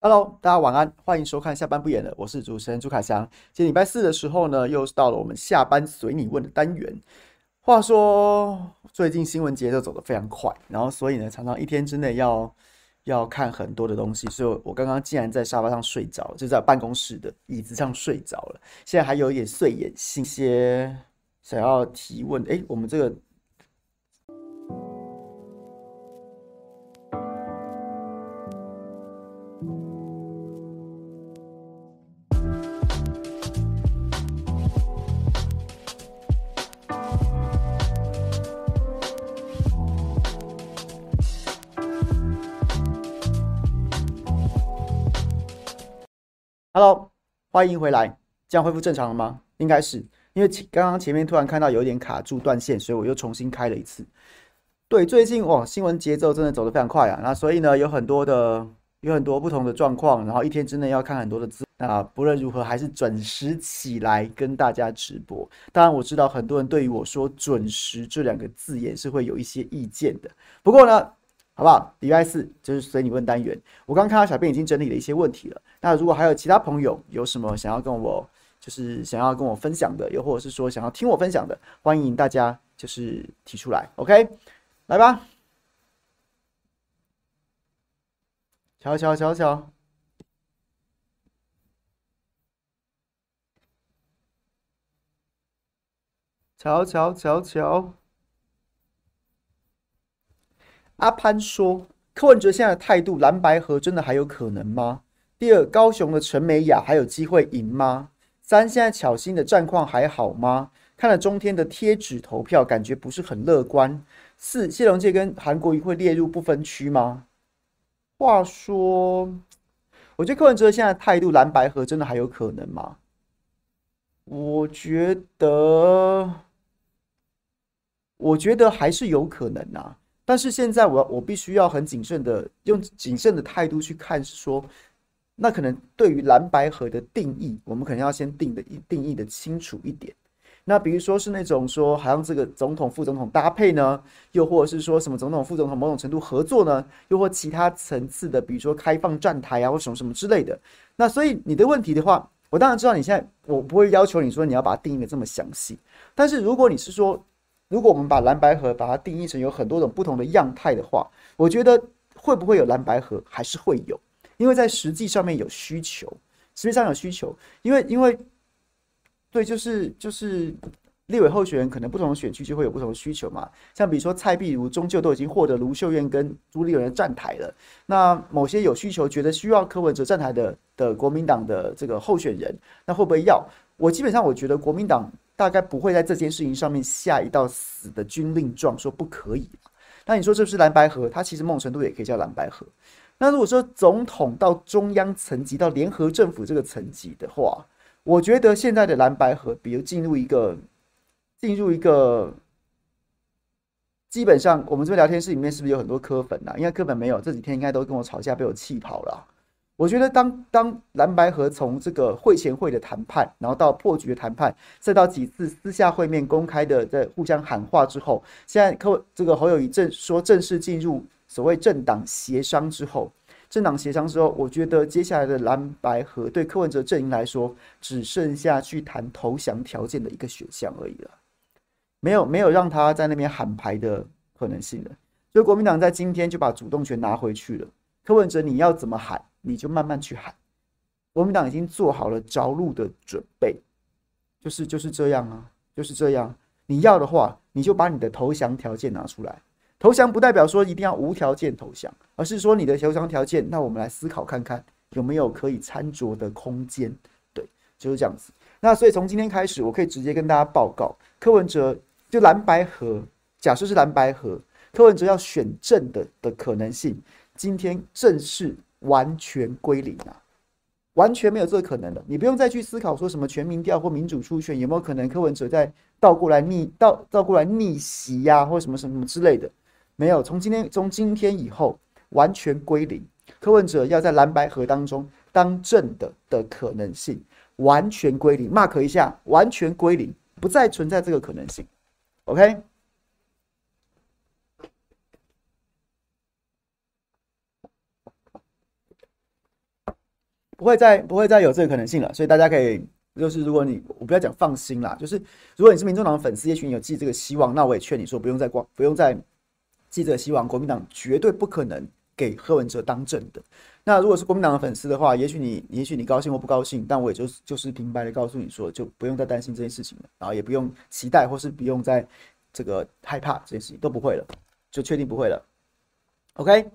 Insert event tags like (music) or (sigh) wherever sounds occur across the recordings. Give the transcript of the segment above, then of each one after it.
Hello，大家晚安，欢迎收看下班不演了，我是主持人朱凯翔。今天礼拜四的时候呢，又到了我们下班随你问的单元。话说最近新闻节奏走得非常快，然后所以呢，常常一天之内要要看很多的东西。所以我刚刚竟然在沙发上睡着，就在办公室的椅子上睡着了。现在还有一点睡眼惺，些想要提问。诶，我们这个。Hello，欢迎回来。这样恢复正常了吗？应该是，因为刚刚前面突然看到有一点卡住断线，所以我又重新开了一次。对，最近哦，新闻节奏真的走得非常快啊。那所以呢，有很多的有很多不同的状况，然后一天之内要看很多的字。那不论如何，还是准时起来跟大家直播。当然，我知道很多人对于我说“准时”这两个字眼是会有一些意见的。不过呢。好不好？礼拜四就是随你问单元。我刚看到小编已经整理了一些问题了。那如果还有其他朋友有什么想要跟我，就是想要跟我分享的，又或者是说想要听我分享的，欢迎大家就是提出来。OK，来吧。瞧瞧瞧瞧，瞧瞧瞧瞧。阿潘说：“柯文哲现在的态度，蓝白合真的还有可能吗？第二，高雄的陈美雅还有机会赢吗？三，现在巧心的战况还好吗？看了中天的贴纸投票，感觉不是很乐观。四，谢龙介跟韩国瑜会列入不分区吗？话说，我觉得柯文哲现在的态度，蓝白合真的还有可能吗？我觉得，我觉得还是有可能啊。”但是现在我我必须要很谨慎的用谨慎的态度去看，是说，那可能对于蓝白合的定义，我们可能要先定的定义的清楚一点。那比如说是那种说，好像这个总统副总统搭配呢，又或者是说什么总统副总统某种程度合作呢，又或其他层次的，比如说开放站台啊，或什么什么之类的。那所以你的问题的话，我当然知道你现在我不会要求你说你要把它定义的这么详细，但是如果你是说。如果我们把蓝白合把它定义成有很多种不同的样态的话，我觉得会不会有蓝白合还是会有，因为在实际上面有需求，实际上有需求，因为因为对，就是就是立委候选人可能不同的选区就会有不同的需求嘛，像比如说蔡壁如终究都已经获得卢秀燕跟朱立伦站台了，那某些有需求觉得需要柯文哲站台的的国民党的这个候选人，那会不会要？我基本上我觉得国民党。大概不会在这件事情上面下一道死的军令状，说不可以。那你说这是蓝白河，它其实某种程度也可以叫蓝白河。那如果说总统到中央层级到联合政府这个层级的话，我觉得现在的蓝白河，比如进入一个进入一个，基本上我们这边聊天室里面是不是有很多柯粉呐？应该柯粉没有，这几天应该都跟我吵架，被我气跑了。我觉得当当蓝白合从这个会前会的谈判，然后到破局的谈判，再到几次私下会面、公开的在互相喊话之后，现在柯这个侯友谊正说正式进入所谓政党协商之后，政党协商之后，我觉得接下来的蓝白合对柯文哲阵营来说，只剩下去谈投降条件的一个选项而已了，没有没有让他在那边喊牌的可能性了。所以国民党在今天就把主动权拿回去了，柯文哲你要怎么喊？你就慢慢去喊，国民党已经做好了着陆的准备，就是就是这样啊，就是这样。你要的话，你就把你的投降条件拿出来。投降不代表说一定要无条件投降，而是说你的投降条件，那我们来思考看看有没有可以参酌的空间。对，就是这样子。那所以从今天开始，我可以直接跟大家报告，柯文哲就蓝白合，假设是蓝白合，柯文哲要选正的的可能性，今天正式。完全归零啊，完全没有这个可能的。你不用再去思考说什么全民调或民主初选有没有可能柯文哲再倒过来逆倒倒过来逆袭呀，或什么什么之类的，没有。从今天从今天以后完全归零，柯文哲要在蓝白河当中当正的的可能性完全归零，mark 一下，完全归零，不再存在这个可能性。OK。不会再不会再有这个可能性了。所以大家可以就是如果你我不要讲放心啦，就是如果你是民众党的粉丝，也许你有寄这个希望，那我也劝你说不用再光不用再寄这个希望，国民党绝对不可能给柯文哲当政的。那如果是国民党的粉丝的话，也许你也许你高兴或不高兴，但我也就是就是平白的告诉你说，就不用再担心这件事情了，然后也不用期待或是不用再这个害怕这件事情都不会了，就确定不会了。OK。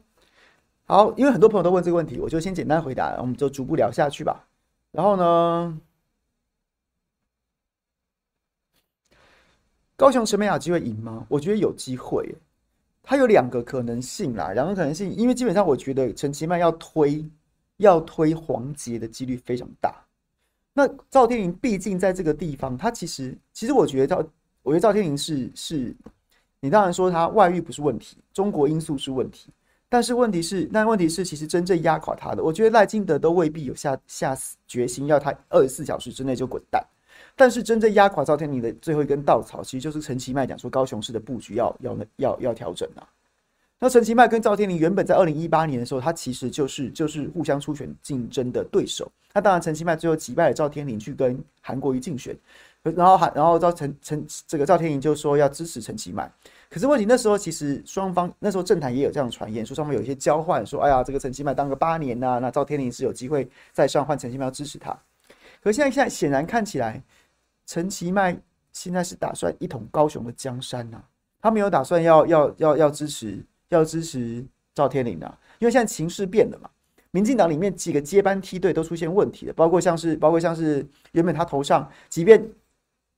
好，因为很多朋友都问这个问题，我就先简单回答，我们就逐步聊下去吧。然后呢，高雄陈美雅机会赢吗？我觉得有机会，它有两个可能性啦，两个可能性，因为基本上我觉得陈其迈要推要推黄杰的几率非常大。那赵天麟毕竟在这个地方，他其实其实我觉得赵，我觉得赵天麟是是，你当然说他外遇不是问题，中国因素是问题。但是问题是，那问题是，其实真正压垮他的，我觉得赖清德都未必有下下死决心要他二十四小时之内就滚蛋。但是真正压垮赵天麟的最后一根稻草，其实就是陈其迈讲说高雄市的布局要要要要调整啊。那陈其迈跟赵天麟原本在二零一八年的时候，他其实就是就是互相初选竞争的对手。那当然，陈其迈最后击败了赵天麟去跟韩国瑜竞选，然后韩然后赵陈陈这个赵天麟就说要支持陈其迈。可是问题那时候其实双方那时候政坛也有这样传言，说双方有一些交换，说哎呀这个陈其迈当个八年呐、那赵天麟是有机会再上换陈其迈支持他。可现在现在显然看起来，陈其迈现在是打算一统高雄的江山呐、他没有打算要要要要支持要支持赵天麟啊，因为现在情势变了嘛，民进党里面几个接班梯队都出现问题了，包括像是包括像是原本他头上即便。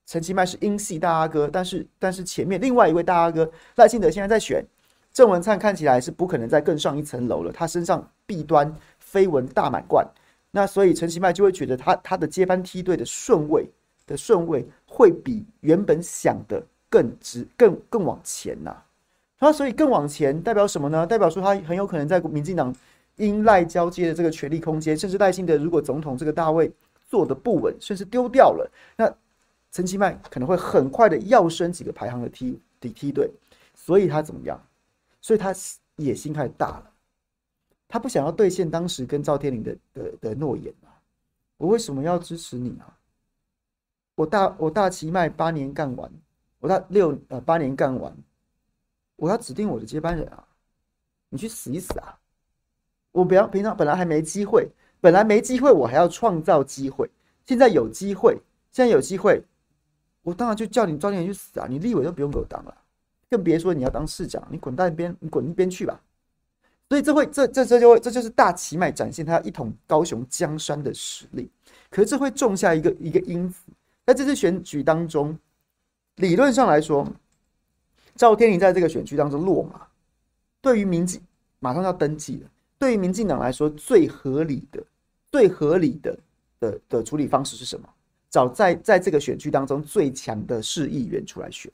陈其迈是英系大阿哥，但是但是前面另外一位大阿哥赖清德现在在选，郑文灿看起来是不可能再更上一层楼了，他身上弊端绯闻大满贯，那所以陈其迈就会觉得他他的接班梯队的顺位的顺位会比原本想的更直更更往前呐、啊，那所以更往前代表什么呢？代表说他很有可能在民进党英赖交接的这个权力空间，甚至赖清德如果总统这个大位坐得不稳，甚至丢掉了，那。陈其迈可能会很快的跃升几个排行的梯底梯队，所以他怎么样？所以他野心太大了，他不想要兑现当时跟赵天麟的的的诺言啊！我为什么要支持你啊？我大我大齐迈八年干完，我大六呃八年干完，我要指定我的接班人啊！你去死一死啊！我不要平常本来还没机会，本来没机会，我还要创造机会，现在有机会，现在有机会。我当然就叫你赵天林去死啊！你立委都不用给我当了，更别说你要当市长，你滚到一边，你滚一边去吧。所以这会，这这这就会，这就是大旗脉展现他一统高雄江山的实力。可是这会种下一个一个因子，在这次选举当中，理论上来说，赵天麟在这个选区当中落马，对于民进马上要登记了，对于民进党来说，最合理的、最合理的的的处理方式是什么？找在在这个选区当中最强的市议员出来选，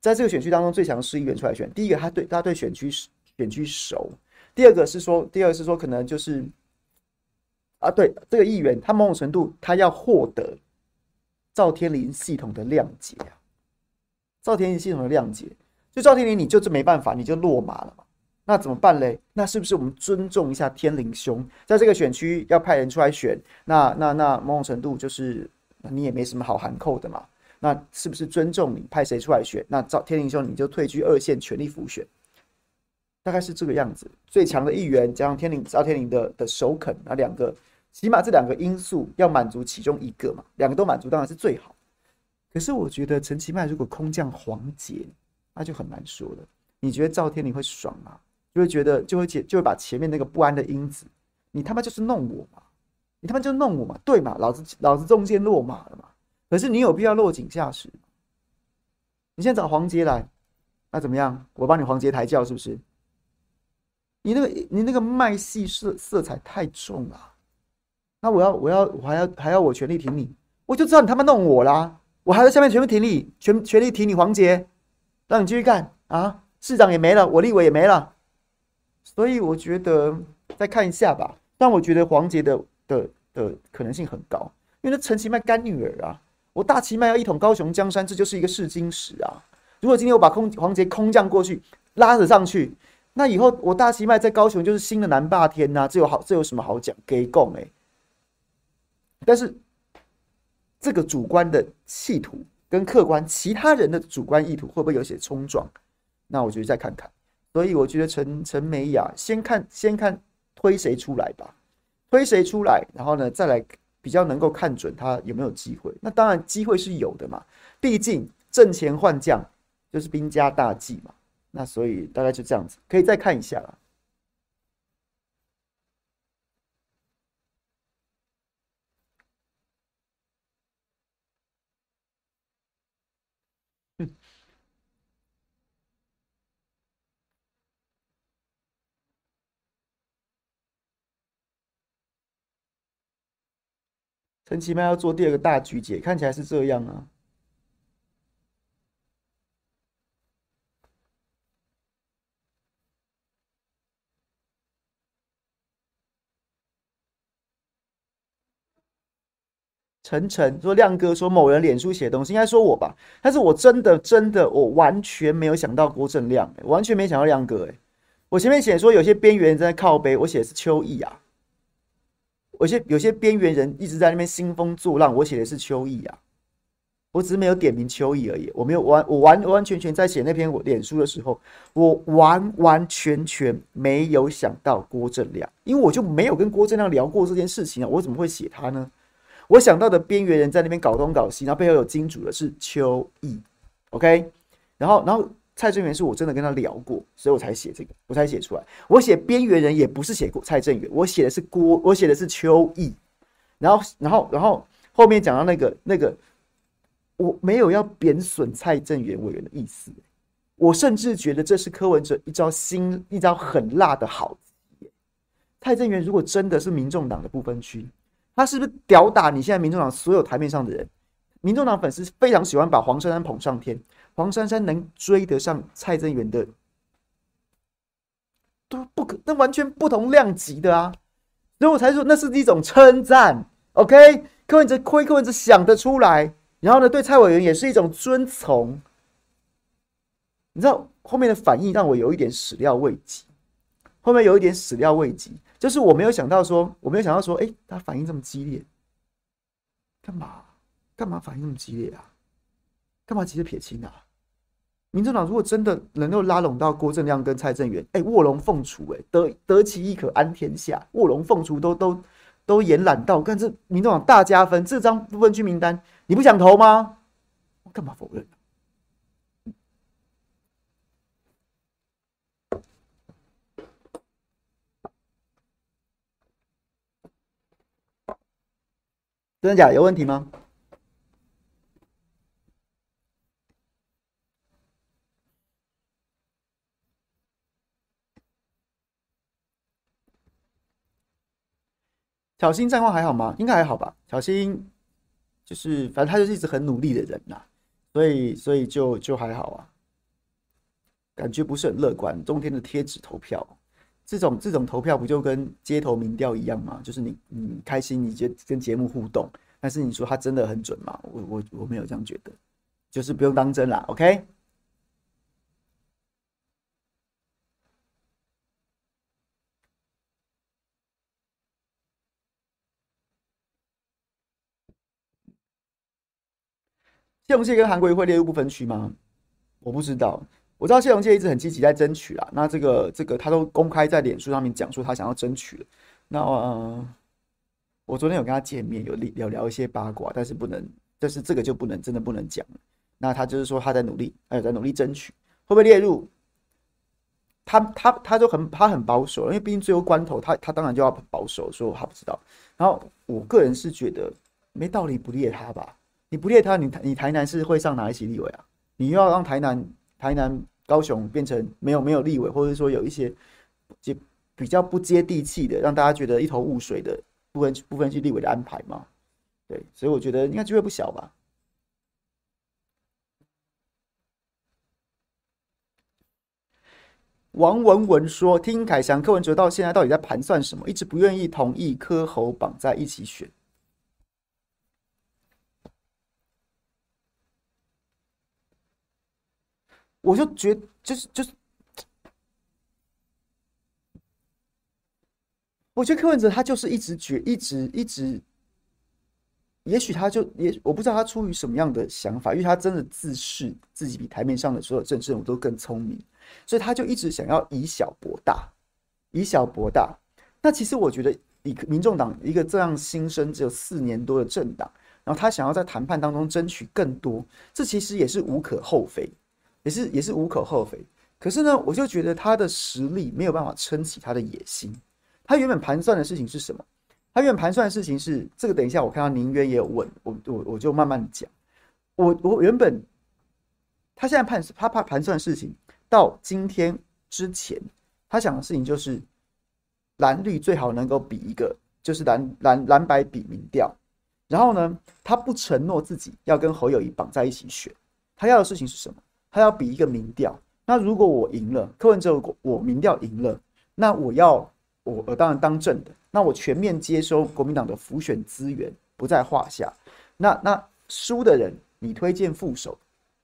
在这个选区当中最强的市议员出来选。第一个，他对他对选区选区熟；第二个是说，第二个是说，可能就是啊，对这个议员，他某种程度他要获得赵天林系统的谅解啊，赵天林系统的谅解，就赵天林你就是没办法，你就落马了嘛。那怎么办嘞？那是不是我们尊重一下天灵兄，在这个选区要派人出来选？那那那某种程度就是你也没什么好含扣的嘛。那是不是尊重你派谁出来选？那赵天灵兄你就退居二线，全力辅选，大概是这个样子。最强的议员加上天灵赵天灵的的首肯，那两个起码这两个因素要满足其中一个嘛，两个都满足当然是最好。可是我觉得陈其迈如果空降黄杰，那就很难说了。你觉得赵天灵会爽吗？就会觉得，就会解，就会把前面那个不安的因子，你他妈就是弄我嘛，你他妈就弄我嘛，对嘛，老子老子中箭落马了嘛。可是你有必要落井下石？你现在找黄杰来，那怎么样？我帮你黄杰抬轿是不是？你那个你那个麦系色色彩太重了，那我要我要我还要还要我全力挺你，我就知道你他妈弄我啦，我还在下面全部挺你，全全力挺你黄杰，让你继续干啊，市长也没了，我立委也没了。所以我觉得再看一下吧，但我觉得黄杰的的的可能性很高，因为那陈其迈干女儿啊，我大其迈要一统高雄江山，这就是一个试金石啊。如果今天我把空黄杰空降过去，拉着上去，那以后我大七迈在高雄就是新的南霸天呐、这有好这有什么好讲？给供哎，但是这个主观的企图跟客观其他人的主观意图会不会有些冲撞？那我觉得再看看。所以我觉得陈陈美雅先看先看推谁出来吧，推谁出来，然后呢再来比较能够看准他有没有机会。那当然机会是有的嘛，毕竟阵前换将就是兵家大忌嘛。那所以大概就这样子，可以再看一下了。陈其迈要做第二个大局姐，看起来是这样啊。晨晨说：“亮哥说某人脸书写东西，应该说我吧？但是我真的真的我完全没有想到郭正亮，完全没想到亮哥。哎，我前面写说有些边缘在靠背，我写的是邱毅啊。有些有些边缘人一直在那边兴风作浪，我写的是邱毅啊。我只是没有点名邱毅而已，我没有完，我完完全全在写那篇我脸书的时候，我完完全全没有想到郭正亮，因为我就没有跟郭正亮聊过这件事情啊，我怎么会写他呢？”我想到的边缘人在那边搞东搞西，然后背后有金主的是邱毅，OK，然后然后蔡正元是我真的跟他聊过，所以我才写这个，我才写出来。我写边缘人也不是写过蔡正元，我写的是郭，我写的是邱毅，然后然后然后后面讲到那个那个，我没有要贬损蔡正元委员的意思，我甚至觉得这是柯文哲一招新一招很辣的好。蔡正元如果真的是民众党的不分区。他是不是屌打你现在民众党所有台面上的人？民众党粉丝非常喜欢把黄珊珊捧上天，黄珊珊能追得上蔡正元的，都不可，那完全不同量级的啊！所以我才说那是一种称赞。OK，柯文哲亏，柯文哲想得出来，然后呢，对蔡委员也是一种尊崇。你知道后面的反应让我有一点始料未及，后面有一点始料未及。就是我没有想到说，我没有想到说，哎，他反应这么激烈，干嘛？干嘛反应这么激烈啊？干嘛急着撇清啊？民政党如果真的能够拉拢到郭正亮跟蔡正元，哎，卧龙凤雏，哎，得得其一可安天下，卧龙凤雏都都都延揽到，看这民众党大加分，这张不分区名单你不想投吗？我干嘛否认？真的假的？有问题吗？小新战况还好吗？应该还好吧。小新就是，反正他就是一直很努力的人呐，所以所以就就还好啊。感觉不是很乐观。冬天的贴纸投票，这种这种投票不就跟街头民调一样吗？就是你你开心，你就跟节目互动。但是你说他真的很准吗？我我我没有这样觉得，就是不用当真啦。OK。谢龙介跟韩国瑜会列入不分区吗？我不知道，我知道谢龙介一直很积极在争取啦。那这个这个他都公开在脸书上面讲说他想要争取了。那呃。我昨天有跟他见面，有聊聊一些八卦，但是不能，但是这个就不能，真的不能讲。那他就是说他在努力，还有在努力争取，会不会列入？他他他就很他很保守，因为毕竟最后关头他，他当然就要保守，说我还不知道。然后我个人是觉得没道理不列他吧？你不列他，你你台南是会上哪一席立委啊？你又要让台南台南高雄变成没有没有立委，或者说有一些接比较不接地气的，让大家觉得一头雾水的。部分部分去立委的安排嘛，对，所以我觉得应该机会不小吧。王文文说：“听凯翔、柯文哲到现在到底在盘算什么？一直不愿意同意柯侯绑在一起选。”我就觉就是就是。我觉得柯文哲他就是一直觉，一直一直，也许他就也我不知道他出于什么样的想法，因为他真的自视自己比台面上的所有政治人物都更聪明，所以他就一直想要以小博大，以小博大。那其实我觉得，以民众党一个这样新生只有四年多的政党，然后他想要在谈判当中争取更多，这其实也是无可厚非，也是也是无可厚非。可是呢，我就觉得他的实力没有办法撑起他的野心。他原本盘算的事情是什么？他原本盘算的事情是这个。等一下，我看到宁渊也有问我，我我就慢慢讲。我我原本他现在判他怕盘算事情，到今天之前，他想的事情就是蓝绿最好能够比一个，就是蓝蓝蓝白比民调。然后呢，他不承诺自己要跟侯友谊绑在一起选。他要的事情是什么？他要比一个民调。那如果我赢了，柯文哲我民调赢了，那我要我我当然当正的，那我全面接收国民党的辅选资源不在话下。那那输的人，你推荐副手，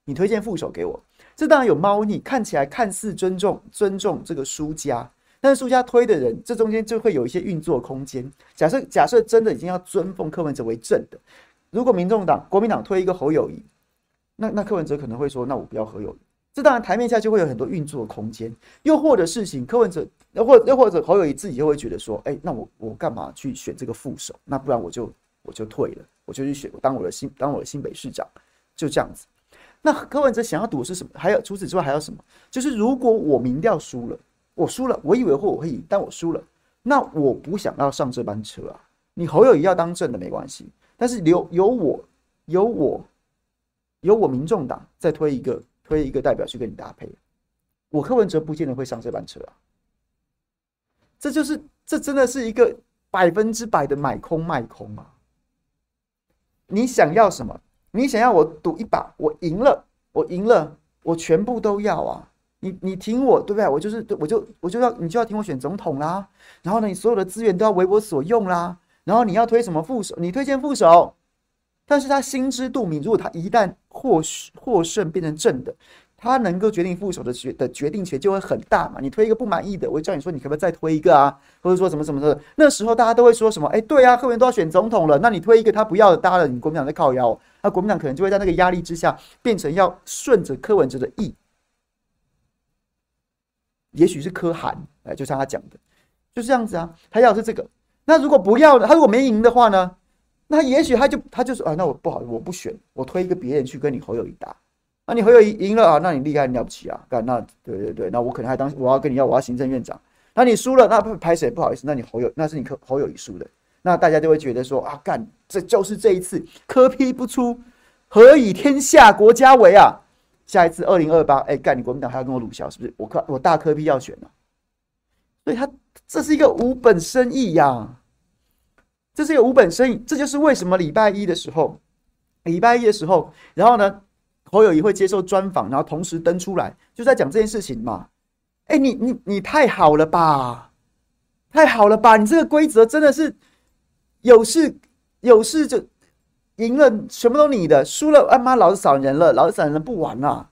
你推荐副手给我，这当然有猫腻，看起来看似尊重尊重这个输家，但是输家推的人，这中间就会有一些运作空间。假设假设真的已经要尊奉柯文哲为正的，如果民众党国民党推一个侯友宜，那那柯文哲可能会说，那我不要侯友宜。这当然台面下就会有很多运作的空间，又或者事情柯文哲，又或又或者侯友宜自己就会觉得说，哎，那我我干嘛去选这个副手？那不然我就我就退了，我就去选当我的新当我的新北市长，就这样子。那柯文哲想要赌的是什么？还有除此之外还有什么？就是如果我民调输了，我输了，我以为或我会赢，但我输了，那我不想要上这班车啊。你侯友宜要当正的没关系，但是留有我有我有我民众党再推一个。推一个代表去跟你搭配，我柯文哲不见得会上这班车啊。这就是这真的是一个百分之百的买空卖空啊！你想要什么？你想要我赌一把，我赢了，我赢了，我全部都要啊！你你挺我，对不对？我就是我就我就要你就要挺我选总统啦。然后呢，你所有的资源都要为我所用啦。然后你要推什么副手？你推荐副手。但是他心知肚明，如果他一旦获获胜变成正的，他能够决定副手的决的决定权就会很大嘛。你推一个不满意的，我就叫你说你可不可以再推一个啊？或者说什么什么的，那时候大家都会说什么？哎，对啊，后面都要选总统了，那你推一个他不要的，搭了你国民党在靠腰，那国民党可能就会在那个压力之下变成要顺着柯文哲的意，也许是柯涵，哎，就像他讲的，就是这样子啊。他要的是这个，那如果不要呢？他如果没赢的话呢？那也许他就他就说啊，那我不好，我不选，我推一个别人去跟你侯友谊打。那你侯友谊赢了啊，那你厉害，你了不起啊，干那对对对，那我可能还当我要跟你要，我要行政院长。那你输了，那不拍谁不好意思，那你侯友那是你柯侯友谊输的，那大家就会觉得说啊，干这就是这一次科批不出，何以天下国家为啊？下一次二零二八，哎干你国民党还要跟我鲁小是不是？我柯我大科批要选了，所以他这是一个无本生意呀、这是一个无本生意，这就是为什么礼拜一的时候，礼拜一的时候，然后呢，侯友宜会接受专访，然后同时登出来，就在讲这件事情嘛。哎，你你你太好了吧，太好了吧，你这个规则真的是有事有事就赢了，全部都你的，输了，啊妈，老子闪人了，老子闪人不玩了，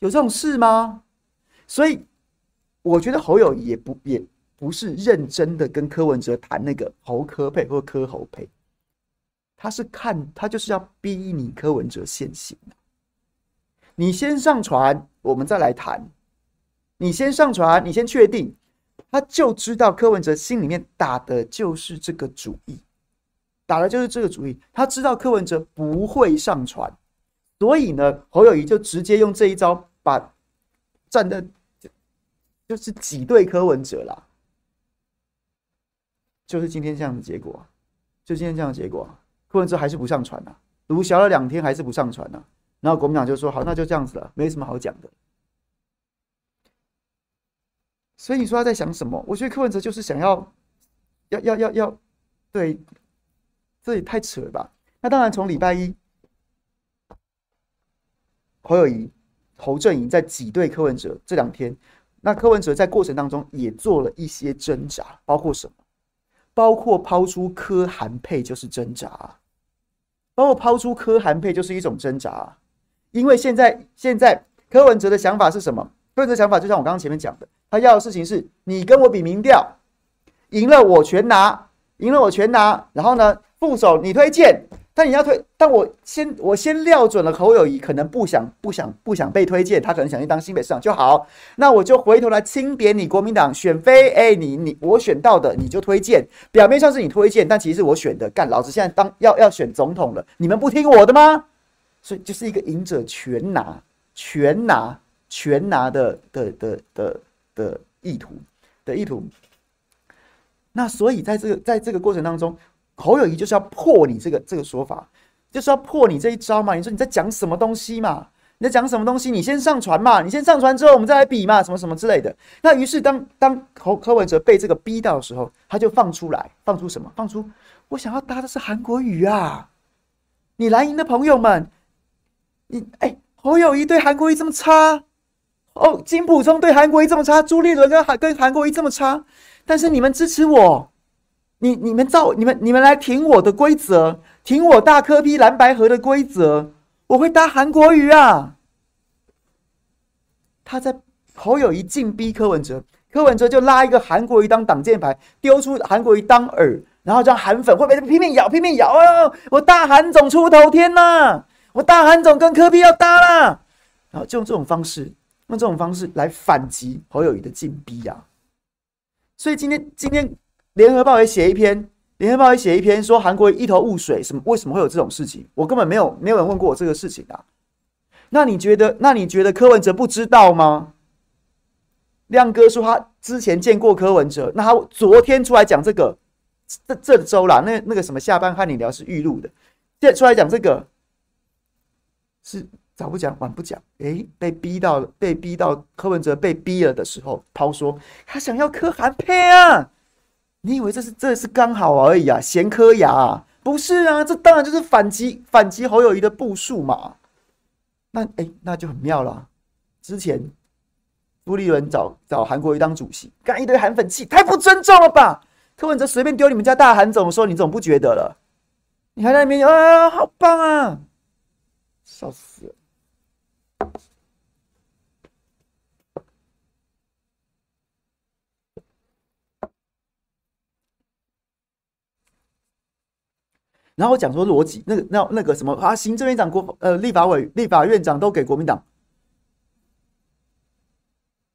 有这种事吗？所以我觉得侯友也不也。不是认真的跟柯文哲谈那个侯柯配或柯侯配，他是看他就是要逼你柯文哲现形。你先上船，我们再来谈。你先上船，你先确定，他就知道柯文哲心里面打的就是这个主意，打的就是这个主意。他知道柯文哲不会上船，所以呢，侯友谊就直接用这一招把站在就是挤兑柯文哲啦。就是今天这样的结果，就今天这样的结果，柯文哲还是不上传呐，卢小了两天还是不上传呐，然后国民党就说好，那就这样子了，没什么好讲的。所以你说他在想什么？我觉得柯文哲就是想要，要要要要，对，这也太扯了吧？那当然，从礼拜一，侯友谊、侯正营在挤兑柯文哲这两天，那柯文哲在过程当中也做了一些挣扎，包括什么？包括抛出柯韩配就是挣扎，包括抛出柯韩配就是一种挣扎，因为现在现在柯文哲的想法是什么？柯文哲想法就像我刚刚前面讲的，他要的事情是你跟我比民调，赢了我全拿，赢了我全拿。然后呢，副手你推荐，但你要推，但我先我先料准了侯友谊可能不想不想不想被推荐，他可能想去当新北市长就好。那我就回头来清点你国民党选妃，哎，你你我选到的你就推荐，表面上是你推荐，但其实是我选的。干，老子现在当要要选总统了，你们不听我的吗？所以就是一个赢者全拿，全拿，全拿的的的的的意图的意图。那所以在这个在这个过程当中，侯友谊就是要破你这个这个说法，就是要破你这一招嘛。你说你在讲什么东西嘛？你在讲什么东西？你先上传嘛，你先上传之后我们再来比嘛，什么什么之类的。那于是当当侯柯文哲被这个逼到的时候，他就放出来，放出什么？放出我想要搭的是韩国瑜啊！你蓝营的朋友们。你哎，侯友宜对韩国瑜这么差哦，金普聪对韩国瑜这么差，朱立伦跟韩跟韩国瑜这么差，但是你们支持我，你你们照你们你们来挺我的规则，挺我大柯 P 蓝白河的规则，我会搭韩国瑜啊。他在侯友谊进逼柯文哲，柯文哲就拉一个韩国瑜当挡箭牌，丢出韩国瑜当饵，然后让韩粉会被拼命咬拼命咬哦，我大韩总出头天呐、我大韩总跟柯 P 要搭了，然后就用这种方式，用这种方式来反击侯友谊的进逼呀。所以今天今天联合报也写一篇，联合报也写一篇说韩国一头雾水，什么为什么会有这种事情？我根本没有没有人问过我这个事情啊。那你觉得那你觉得柯文哲不知道吗？亮哥说他之前见过柯文哲，那他昨天出来讲这个，这这周啦，那那个什么下班和你聊是预录的，现在出来讲这个。是早不讲晚不讲，哎，被逼到被逼到柯文哲被逼了的时候，抛说他想要柯韩配啊！你以为这是这是刚好而已啊？咸柯牙？不是啊，这当然就是反击反击侯友谊的部署嘛。那哎，那就很妙了。之前朱立伦找找韩国瑜当主席，干一堆韩粉气，太不尊重了吧？柯文哲随便丢你们家大韩总说，你总不觉得了？你还在那边啊，好棒啊！笑死了！然后讲说逻辑，那个那那个什么啊，行政院长国呃立法委立法院长都给国民党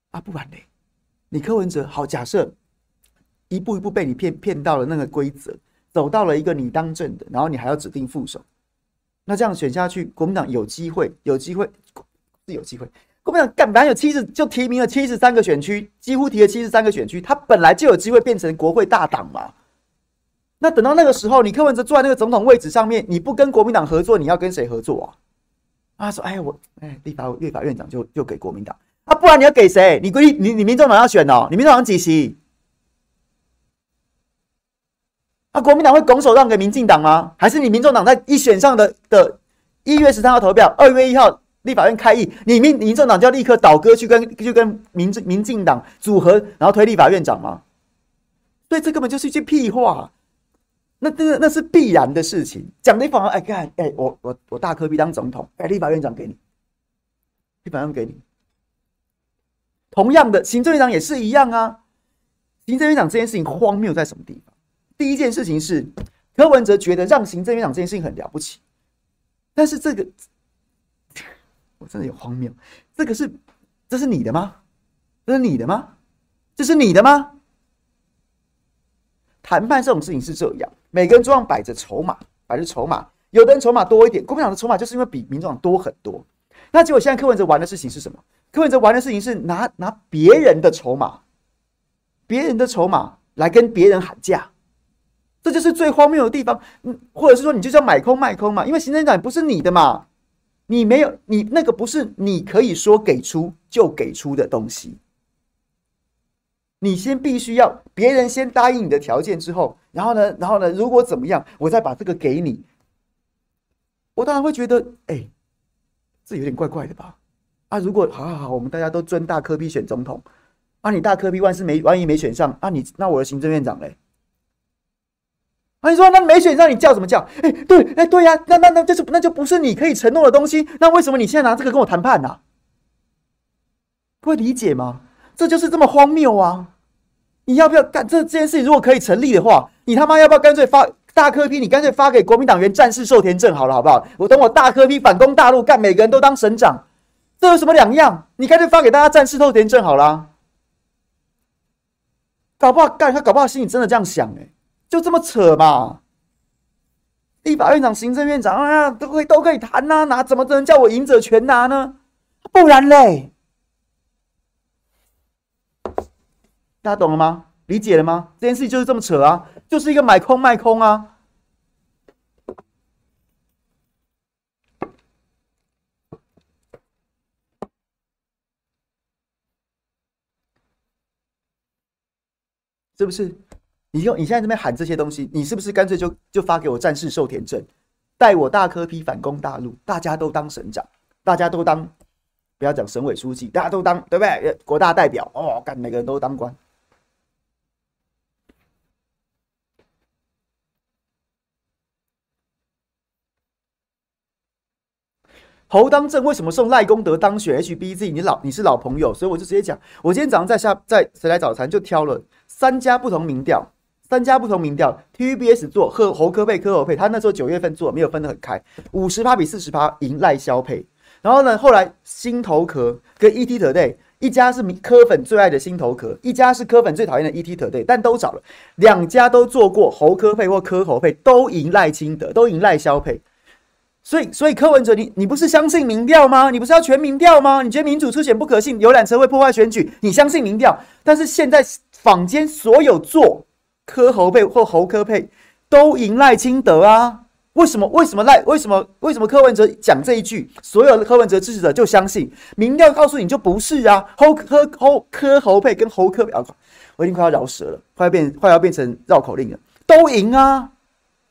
啊，不然嘞，你柯文哲好，假设一步一步被你骗骗到了那个规则，走到了一个你当政的，然后你还要指定副手。那这样选下去，国民党有机会，有机会是有机会。国民党干，本有七十，就提名了七十三个选区，几乎提了七十三个选区，他本来就有机会变成国会大党嘛。那等到那个时候，你柯文哲坐在那个总统位置上面，你不跟国民党合作，你要跟谁合作啊？他说：“哎，我哎，立法立法院长就就给国民党啊，不然你要给谁？你归你你民众党要选哦，你民众党几席？”、啊、国民党会拱手让给民进党吗？还是你民众党在一选上的的一月十三号投票，二月一号立法院开议，你民民众党就要立刻倒戈去跟去跟民民进党组合，然后推立法院长吗？对，这根本就是一句屁话。那那那是必然的事情。讲的反而哎看哎，我我我大柯 P 当总统，哎，立法院长给你，立法院给你。同样的，行政院长也是一样啊。行政院长这件事情荒谬在什么地方？第一件事情是，柯文哲觉得让行政院长这件事情很了不起，但是这个 (laughs) 我真的有荒谬，这个是这是你的吗？这是你的吗？这是你的吗？谈判这种事情是这样，每个人桌上摆着筹码，摆着筹码，有的人筹码多一点，国民党的筹码就是因为比民众党多很多。那结果现在柯文哲玩的事情是什么？柯文哲玩的事情是拿拿别人的筹码，别人的筹码来跟别人喊价。这就是最荒谬的地方，嗯，或者是说你就叫买空卖空嘛，因为行政长不是你的嘛，你没有，你那个不是你可以说给出就给出的东西，你先必须要别人先答应你的条件之后，然后呢，然后呢，如果怎么样，我再把这个给你，我当然会觉得，哎，这有点怪怪的吧？啊，如果好好好，我们大家都尊大科比选总统，啊，你大科比万事没万一没选上，啊，你那我的行政院长嘞？啊，你说那没选上，你叫什么叫？哎、对，哎、对呀、那那那就是那就不是你可以承诺的东西。那为什么你现在拿这个跟我谈判呢、不会理解吗？这就是这么荒谬啊！你要不要干这这件事情？如果可以成立的话，你他妈要不要干脆发大科批你干脆发给国民党员战士受田证好了，好不好？我等我大科批反攻大陆，干每个人都当省长，这有什么两样？你干脆发给大家战士受田证好了。搞不好干他搞不好心里真的这样想哎，就这么扯嘛？立法院长、行政院长啊，都可以都可以谈呐，哪怎么能叫我赢者全拿呢？不然嘞？大家懂了吗？理解了吗？这件事情就是这么扯啊，就是一个买空卖空啊，是不是？你用你现在这边喊这些东西，你是不是干脆就就发给我战士受田证，带我大柯 P 反攻大陆，大家都当省长，大家都当，不要讲省委书记，大家都当，对不对？国大代表哦，干每个人都当官。侯当正为什么送赖功德当选？HBZ，你老你是老朋友，所以我就直接讲。我今天早上在下在谁来早餐就挑了三家不同民调，三家不同民调。TVBS 做和侯柯配柯侯配，他那时候九月份做没有分得很开，五十趴比四十趴赢赖萧配。然后呢，后来新头壳跟 ETtoday 一家是科粉最爱的新头壳，一家是科粉最讨厌的 ETtoday，但都找了两家都做过侯科配或科侯配，都赢赖清德，都赢赖萧配。所以，所以柯文哲你，你不是相信民调吗？你不是要全民调吗？你觉得民主初选不可信，游览车会破坏选举，你相信民调？但是现在坊间所有做柯侯配或侯柯配都赢赖清德啊？为什么？为什么赖？为什么？为什么柯文哲讲这一句，所有的柯文哲支持者就相信民调告诉你就不是啊？侯柯侯柯侯配跟侯柯配，啊，我已经快要饶舌了，快要变快要变成绕口令了，都赢啊？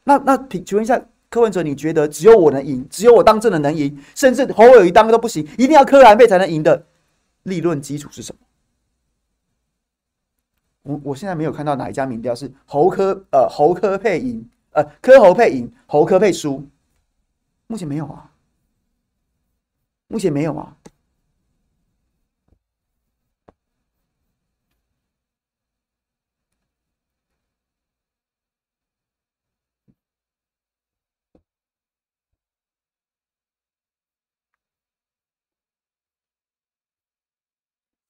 那那请请问一下。柯文哲，你觉得只有我能赢，只有我当政的能赢，甚至侯友宜当都不行，一定要柯蓝配才能赢的，立论基础是什么？我我现在没有看到哪一家民调是侯柯呃侯柯配赢，呃柯侯配赢，侯柯配输，目前没有啊，目前没有啊。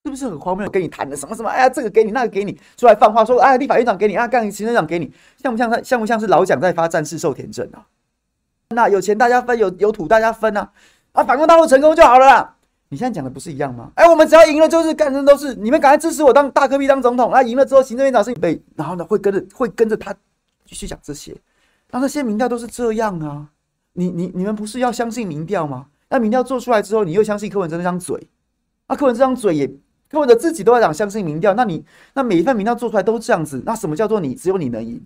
是不是很荒谬？跟你谈的什么什么？哎呀，这个给你，那个给你，出来放话说，哎，立法院长给你啊，干行政长给你，像不像他？像不像是老蒋在发战士受田证啊？那有钱大家分，有有土大家分啊！啊，反攻大陆成功就好了啦。你现在讲的不是一样吗？哎，我们只要赢了，就是干的都是你们赶快支持我当大柯 P 当总统啊！赢了之后，行政院长是被，然后呢会跟着会跟着他继续讲这些。那那些民调都是这样啊！你你你们不是要相信民调吗？那民调做出来之后，你又相信柯文哲那张嘴？啊，柯文哲张嘴也。柯文哲自己都在讲相信民调，那你那每一份民调做出来都这样子，那什么叫做你只有你能赢？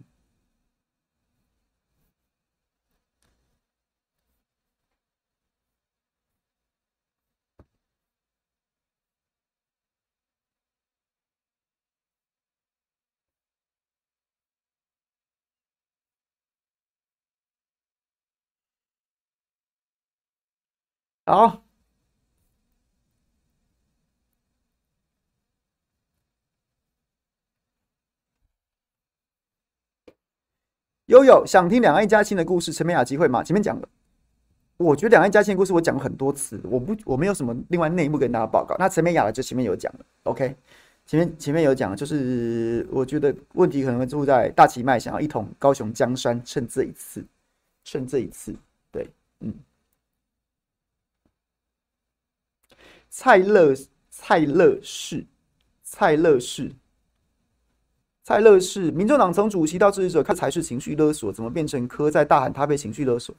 好。悠悠想听两岸一家亲的故事，陈美雅机会吗？前面讲了，我觉得两岸一家亲的故事我讲了很多次，我不我没有什么另外内幕跟大家报告。那陈美雅的就前面有讲了，OK，前面前面有讲，就是我觉得问题可能会出在大旗迈想要一统高雄江山，趁这一次，趁这一次，对，嗯，蔡乐蔡乐士，蔡乐士。蔡乐是，民众党从主席到支持者，看才是情绪勒索，怎么变成柯在大喊他被情绪勒索？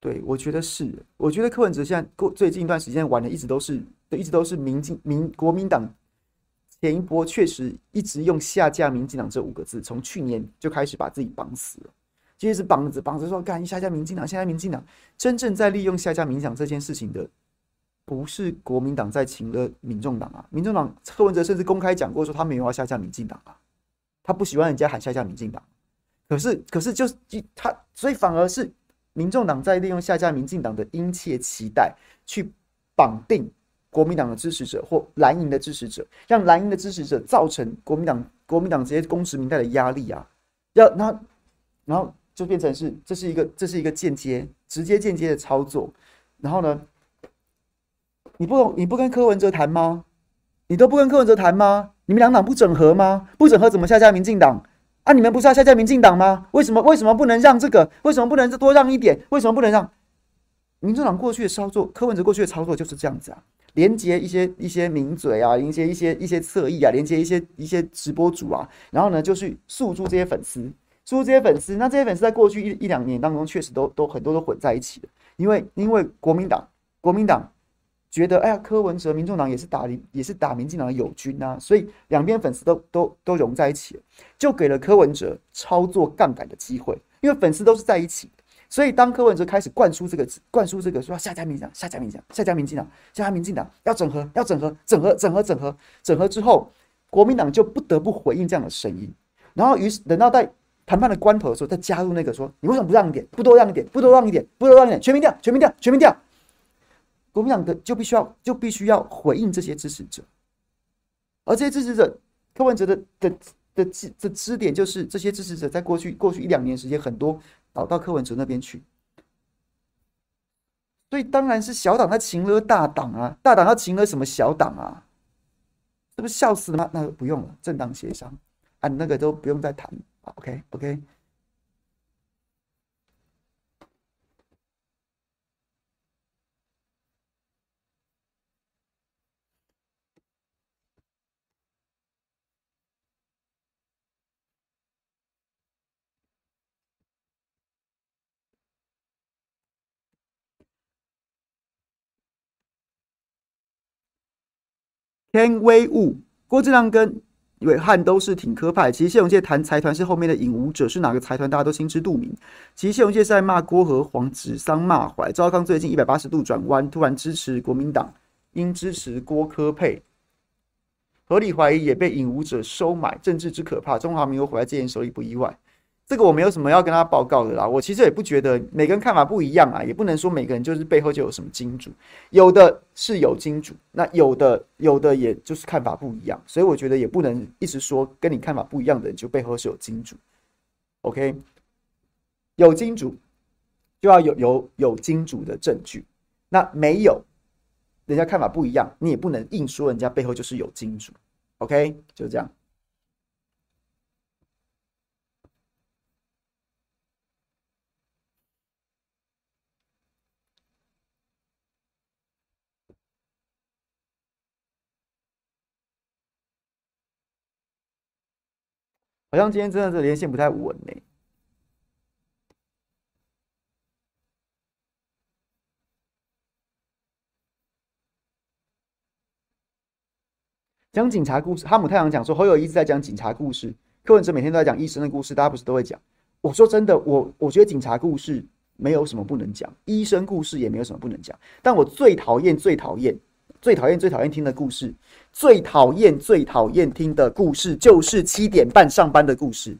对，我觉得是，我觉得柯文哲现在过最近一段时间玩的一直都是，一直都是民进民国民党前一波确实一直用下架民进党这五个字，从去年就开始把自己绑死了。其实是绑着绑着说，干一下架民进党，下架民进党，真正在利用下架民进党这件事情的，不是国民党在请了民众党啊。民众党柯文哲甚至公开讲过，说他没有要下架民进党啊，他不喜欢人家喊下架民进党。可是，可是就是他，所以反而是民众党在利用下架民进党的殷切期待，去绑定国民党的支持者或蓝营的支持者，让蓝营的支持者造成国民党国民党这些公职民代的压力啊，要然后然后就变成是这是一个这是一个间接直接间接的操作，然后呢，你不你不跟柯文哲谈吗？你都不跟柯文哲谈吗？你们两党不整合吗？不整合怎么下架民进党？啊！你们不是要下架民进党吗？为什么？为什么不能让这个？为什么不能多让一点？为什么不能让民进党过去的操作？柯文哲过去的操作就是这样子啊，连接一些一些名嘴啊，连接一些一些侧翼啊，连接一些一些直播主啊，然后呢，就去诉诸这些粉丝，诉诸这些粉丝。那这些粉丝在过去一一两年当中，确实都都很多都混在一起的，因为因为国民党国民党。觉得哎呀，柯文哲、民众党也是打也是打民进党的友军啊，所以两边粉丝都都都融在一起了，就给了柯文哲操作杠杆的机会。因为粉丝都是在一起，所以当柯文哲开始灌输这个灌输这个说下架民进党、下架民进党、下架民进党、下架民进党，要整合、要整合、整合、整合、整合、整合之后，国民党就不得不回应这样的声音。然后于是等到在谈判的关头的时候，再加入那个说你为什么不让一点，不多让一点，不多让一点，不多让一点，全民调，全民调，全民调。国民党的就必须要就必须要回应这些支持者，而这些支持者柯文哲的的的支的支点就是这些支持者在过去过去一两年时间很多倒到柯文哲那边去，所以当然是小党在擒了大党啊，大党要擒了什么小党啊？这不是笑死了吗？那不用了，政党协商啊，那个都不用再谈。OK OK。天威物，郭正亮跟因为汉都是挺科派。其实谢龙介谈财团是后面的引武者，是哪个财团，大家都心知肚明。其实谢龙介是在骂郭和黄，指桑骂槐。赵康最近一百八十度转弯，突然支持国民党，因支持郭科配。合理怀疑也被引武者收买，政治之可怕。中华民国回来这件手里不意外。这个我没有什么要跟他报告的啦。我其实也不觉得每个人看法不一样啊，也不能说每个人就是背后就有什么金主，有的是有金主，那有的有的也就是看法不一样，所以我觉得也不能一直说跟你看法不一样的人就背后是有金主。OK，有金主就要有有有金主的证据，那没有，人家看法不一样，你也不能硬说人家背后就是有金主。OK，就这样。好像今天真的是连线不太稳呢。讲警察故事，哈姆太郎讲说侯友一直在讲警察故事，柯文哲每天都在讲医生的故事，大家不是都会讲？我说真的，我我觉得警察故事没有什么不能讲，医生故事也没有什么不能讲，但我最讨厌、最讨厌。最讨厌、最讨厌听的故事，最讨厌、最讨厌听的故事，就是七点半上班的故事。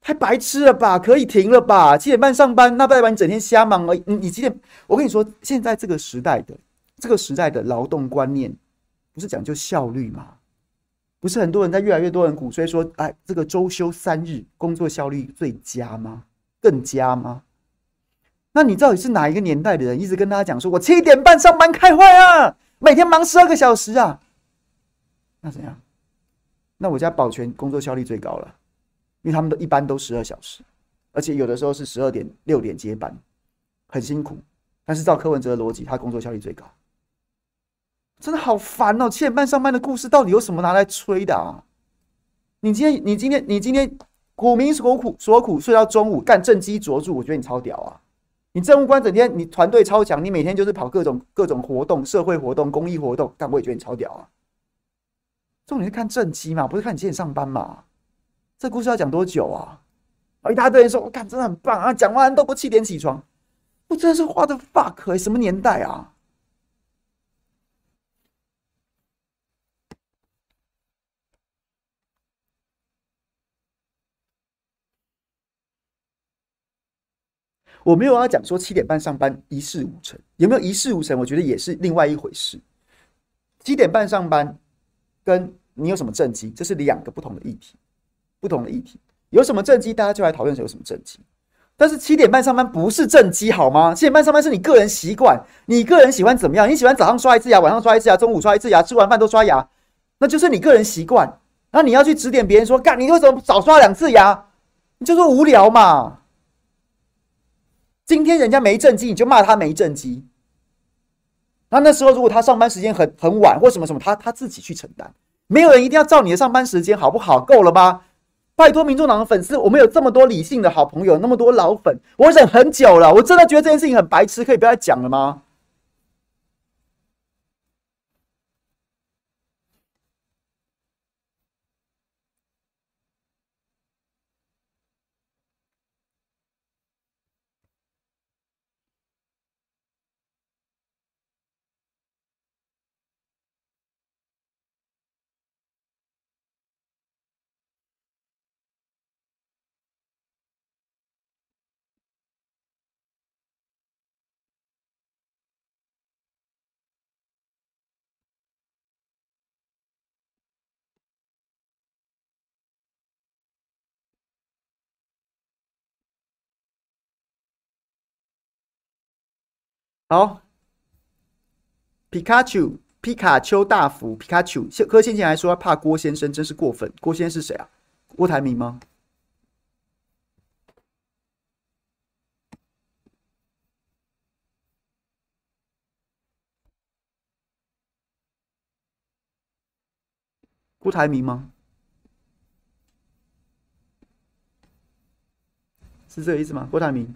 太白痴了吧？可以停了吧？七点半上班，那不代表你整天瞎忙而已。你你几点？我跟你说，现在这个时代的这个时代的劳动观念，不是讲究效率吗？不是很多人在越来越多人鼓吹说，哎，这个周休三日，工作效率最佳吗？更佳吗？那你到底是哪一个年代的人？一直跟大家讲说，我七点半上班开会啊？每天忙十二个小时啊，那怎样？那我家保全工作效率最高了，因为他们都一般都十二小时，而且有的时候是十二点六点接班，很辛苦。但是照柯文哲的逻辑，他工作效率最高，真的好烦哦！七点半上班的故事到底有什么拿来吹的啊？你今天，你今天，你今天苦民所苦所苦，睡到中午干政绩卓著，我觉得你超屌啊！你政务官整天你团队超强，你每天就是跑各种各种活动、社会活动、公益活动，但我也觉得你超屌啊！重点是看政绩嘛，不是看你几点上班嘛？这故事要讲多久啊？一大堆人说我看真的很棒啊，讲完都不七点起床，我真的是 what the fuck，什么年代啊？我没有要讲说七点半上班一事无成，有没有一事无成？我觉得也是另外一回事。七点半上班跟你有什么政绩，这是两个不同的议题，不同的议题。有什么政绩，大家就来讨论有什么政绩。但是七点半上班不是政绩好吗？七点半上班是你个人习惯，你个人喜欢怎么样？你喜欢早上刷一次牙，晚上刷一次牙，中午刷一次牙，吃完饭都刷牙，那就是你个人习惯。那你要去指点别人说，干，你为什么早刷两次牙？你就说无聊嘛。今天人家没政绩，你就骂他没政绩。那那时候如果他上班时间很很晚或什么什么，他他自己去承担。没有人一定要照你的上班时间，好不好？够了吧？拜托，民众党的粉丝，我们有这么多理性的好朋友，那么多老粉，我忍很久了，我真的觉得这件事情很白痴，可以不要再讲了吗？好，皮卡丘，皮卡丘大福，皮卡丘。柯先前还说怕郭先生，真是过分。郭先生是谁啊？郭台铭吗？郭台铭吗？是这个意思吗？郭台铭。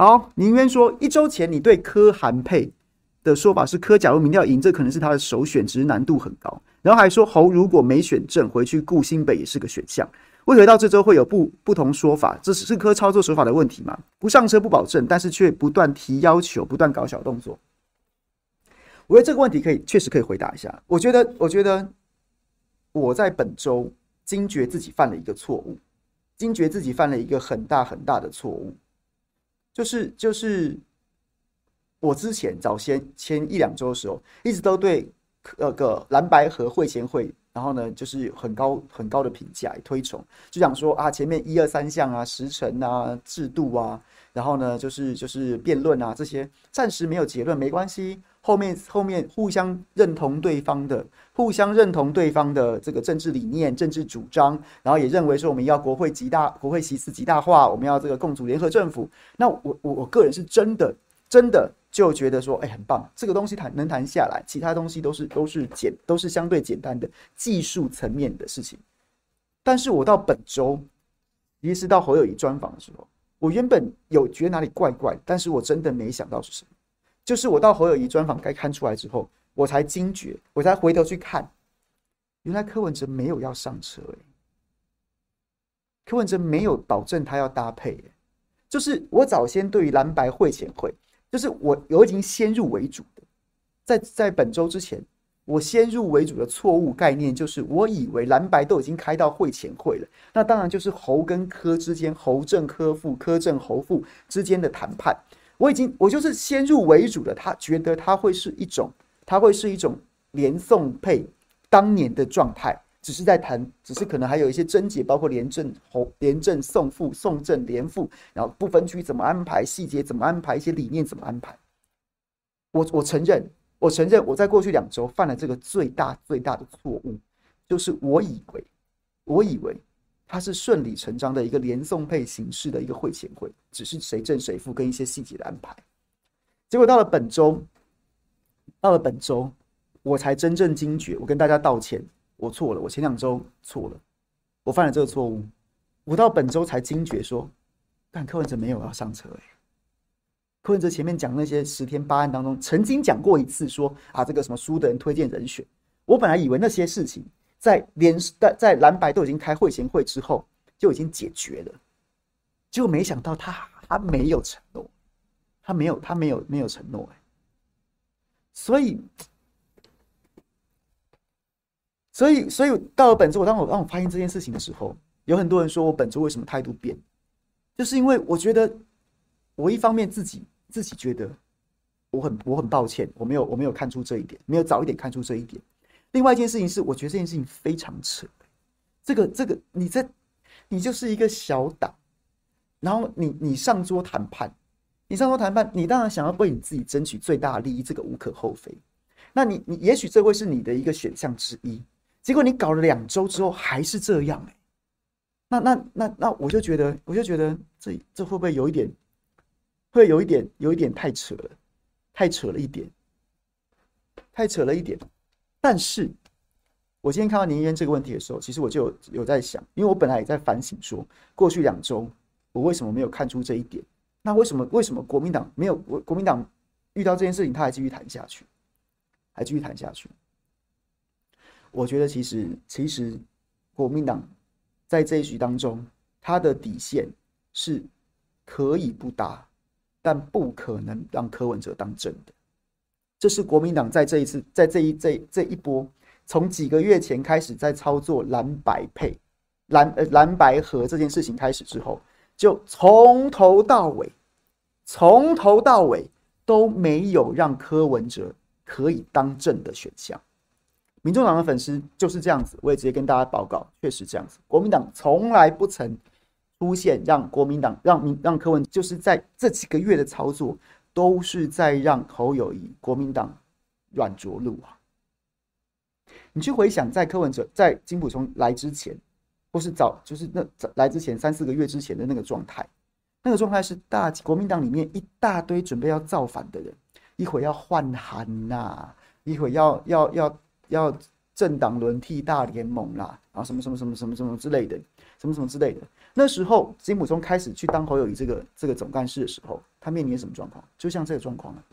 好，宁渊说，一周前你对柯韩配的说法是柯，假如民调赢，这可能是他的首选，只是难度很高。然后还说侯如果没选正，回去顾新北也是个选项。为何到这周会有不不同说法？这是柯操作手法的问题吗？不上车不保证，但是却不断提要求，不断搞小动作。我觉得这个问题可以确实可以回答一下。我觉得，我觉得我在本周惊觉自己犯了一个错误，惊觉自己犯了一个很大很大的错误。就是就是，我之前早先前一两周的时候，一直都对那个蓝白和会前会，然后呢，就是很高很高的评价推崇，就想说啊，前面一二三项啊，时辰啊，制度啊，然后呢，就是就是辩论啊，这些暂时没有结论没关系。后面后面互相认同对方的，互相认同对方的这个政治理念、政治主张，然后也认为说我们要国会极大、国会席次极大化，我们要这个共组联合政府。那我我我个人是真的真的就觉得说，哎，很棒，这个东西谈能谈下来，其他东西都是都是简都是相对简单的技术层面的事情。但是我到本周，其实到侯友谊专访的时候，我原本有觉得哪里怪怪，但是我真的没想到是什么。就是我到侯友宜专访该看出来之后，我才惊觉，我才回头去看，原来柯文哲没有要上车哎，柯文哲没有保证他要搭配哎，就是我早先对于蓝白会前会，就是我有已经先入为主的，在在本周之前，我先入为主的错误概念就是我以为蓝白都已经开到会前会了，那当然就是侯跟柯之间，侯正柯副，柯正侯副之间的谈判。我已经，我就是先入为主的，他觉得他会是一种，他会是一种连宋配当年的状态，只是在谈，只是可能还有一些症结，包括连正侯、连正宋副、宋正连副，然后不分区怎么安排，细节怎么安排，一些理念怎么安排。我我承认，我承认我在过去两周犯了这个最大最大的错误，就是我以为，我以为。它是顺理成章的一个连送配形式的一个会前会，只是谁正谁负跟一些细节的安排。结果到了本周，到了本周，我才真正惊觉，我跟大家道歉，我错了，我前两周错了，我犯了这个错误。我到本周才惊觉说，但柯文哲没有要上车哎。柯文哲前面讲那些十天八案当中，曾经讲过一次说啊，这个什么书的人推荐人选，我本来以为那些事情。在连在在蓝白都已经开会前会之后就已经解决了，结果没想到他他没有承诺，他没有他没有没有承诺哎，所以，所以，所以到了本周，我当我当我发现这件事情的时候，有很多人说我本周为什么态度变，就是因为我觉得我一方面自己自己觉得我很我很抱歉，我没有我没有看出这一点，没有早一点看出这一点。另外一件事情是，我觉得这件事情非常扯。这个这个，你在你就是一个小党，然后你你上桌谈判。你上桌谈判，你当然想要为你自己争取最大的利益，这个无可厚非。那你你也许这会是你的一个选项之一。结果你搞了两周之后还是这样哎，那那那那我就觉得我就觉得这这会不会有一点，会有一点有一点太扯了，太扯了一点，太扯了一点。但是我今天看到林燕这个问题的时候，其实我就有有在想，因为我本来也在反省说，过去两周我为什么没有看出这一点。那为什么为什么国民党没有国国民党遇到这件事情，他还继续谈下去，还继续谈下去？我觉得其实其实国民党在这一局当中，他的底线是可以不打，但不可能让柯文哲当真的。这是国民党在这一次在这一这这一波，从几个月前开始在操作蓝白配蓝呃蓝白合这件事情开始之后。就从头到尾，从头到尾都没有让柯文哲可以当政的选项。民众党的粉丝就是这样子，我也直接跟大家报告，确实这样子。国民党从来不曾出现让国民党让民让柯文，就是在这几个月的操作，都是在让侯友谊国民党软着陆啊。你去回想，在柯文哲在金溥聪来之前。或是早就是那来之前三四个月之前的那个状态，那个状态是大国民党里面一大堆准备要造反的人，一会要换韩呐，一会要要要要政党轮替大联盟啦，然后什么什么什么什么什么之类的，什么什么之类的。那时候金溥聪开始去当侯友谊这个这个总干事的时候，他面临什么状况？就像这个状况啊，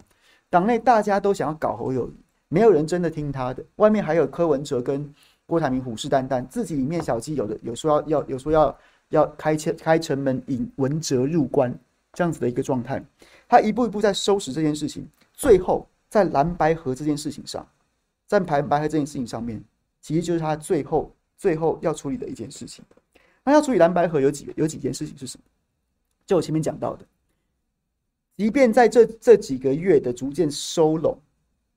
党内大家都想要搞侯友宜，没有人真的听他的，外面还有柯文哲跟。郭台铭虎视眈眈，自己里面小鸡有的有说要要有说要要开城开城门引文哲入关这样子的一个状态，他一步一步在收拾这件事情，最后在蓝白河这件事情上，在蓝白河这件事情上面，其实就是他最后最后要处理的一件事情。那要处理蓝白河有几个有几件事情是什么？就我前面讲到的，即便在这这几个月的逐渐收拢，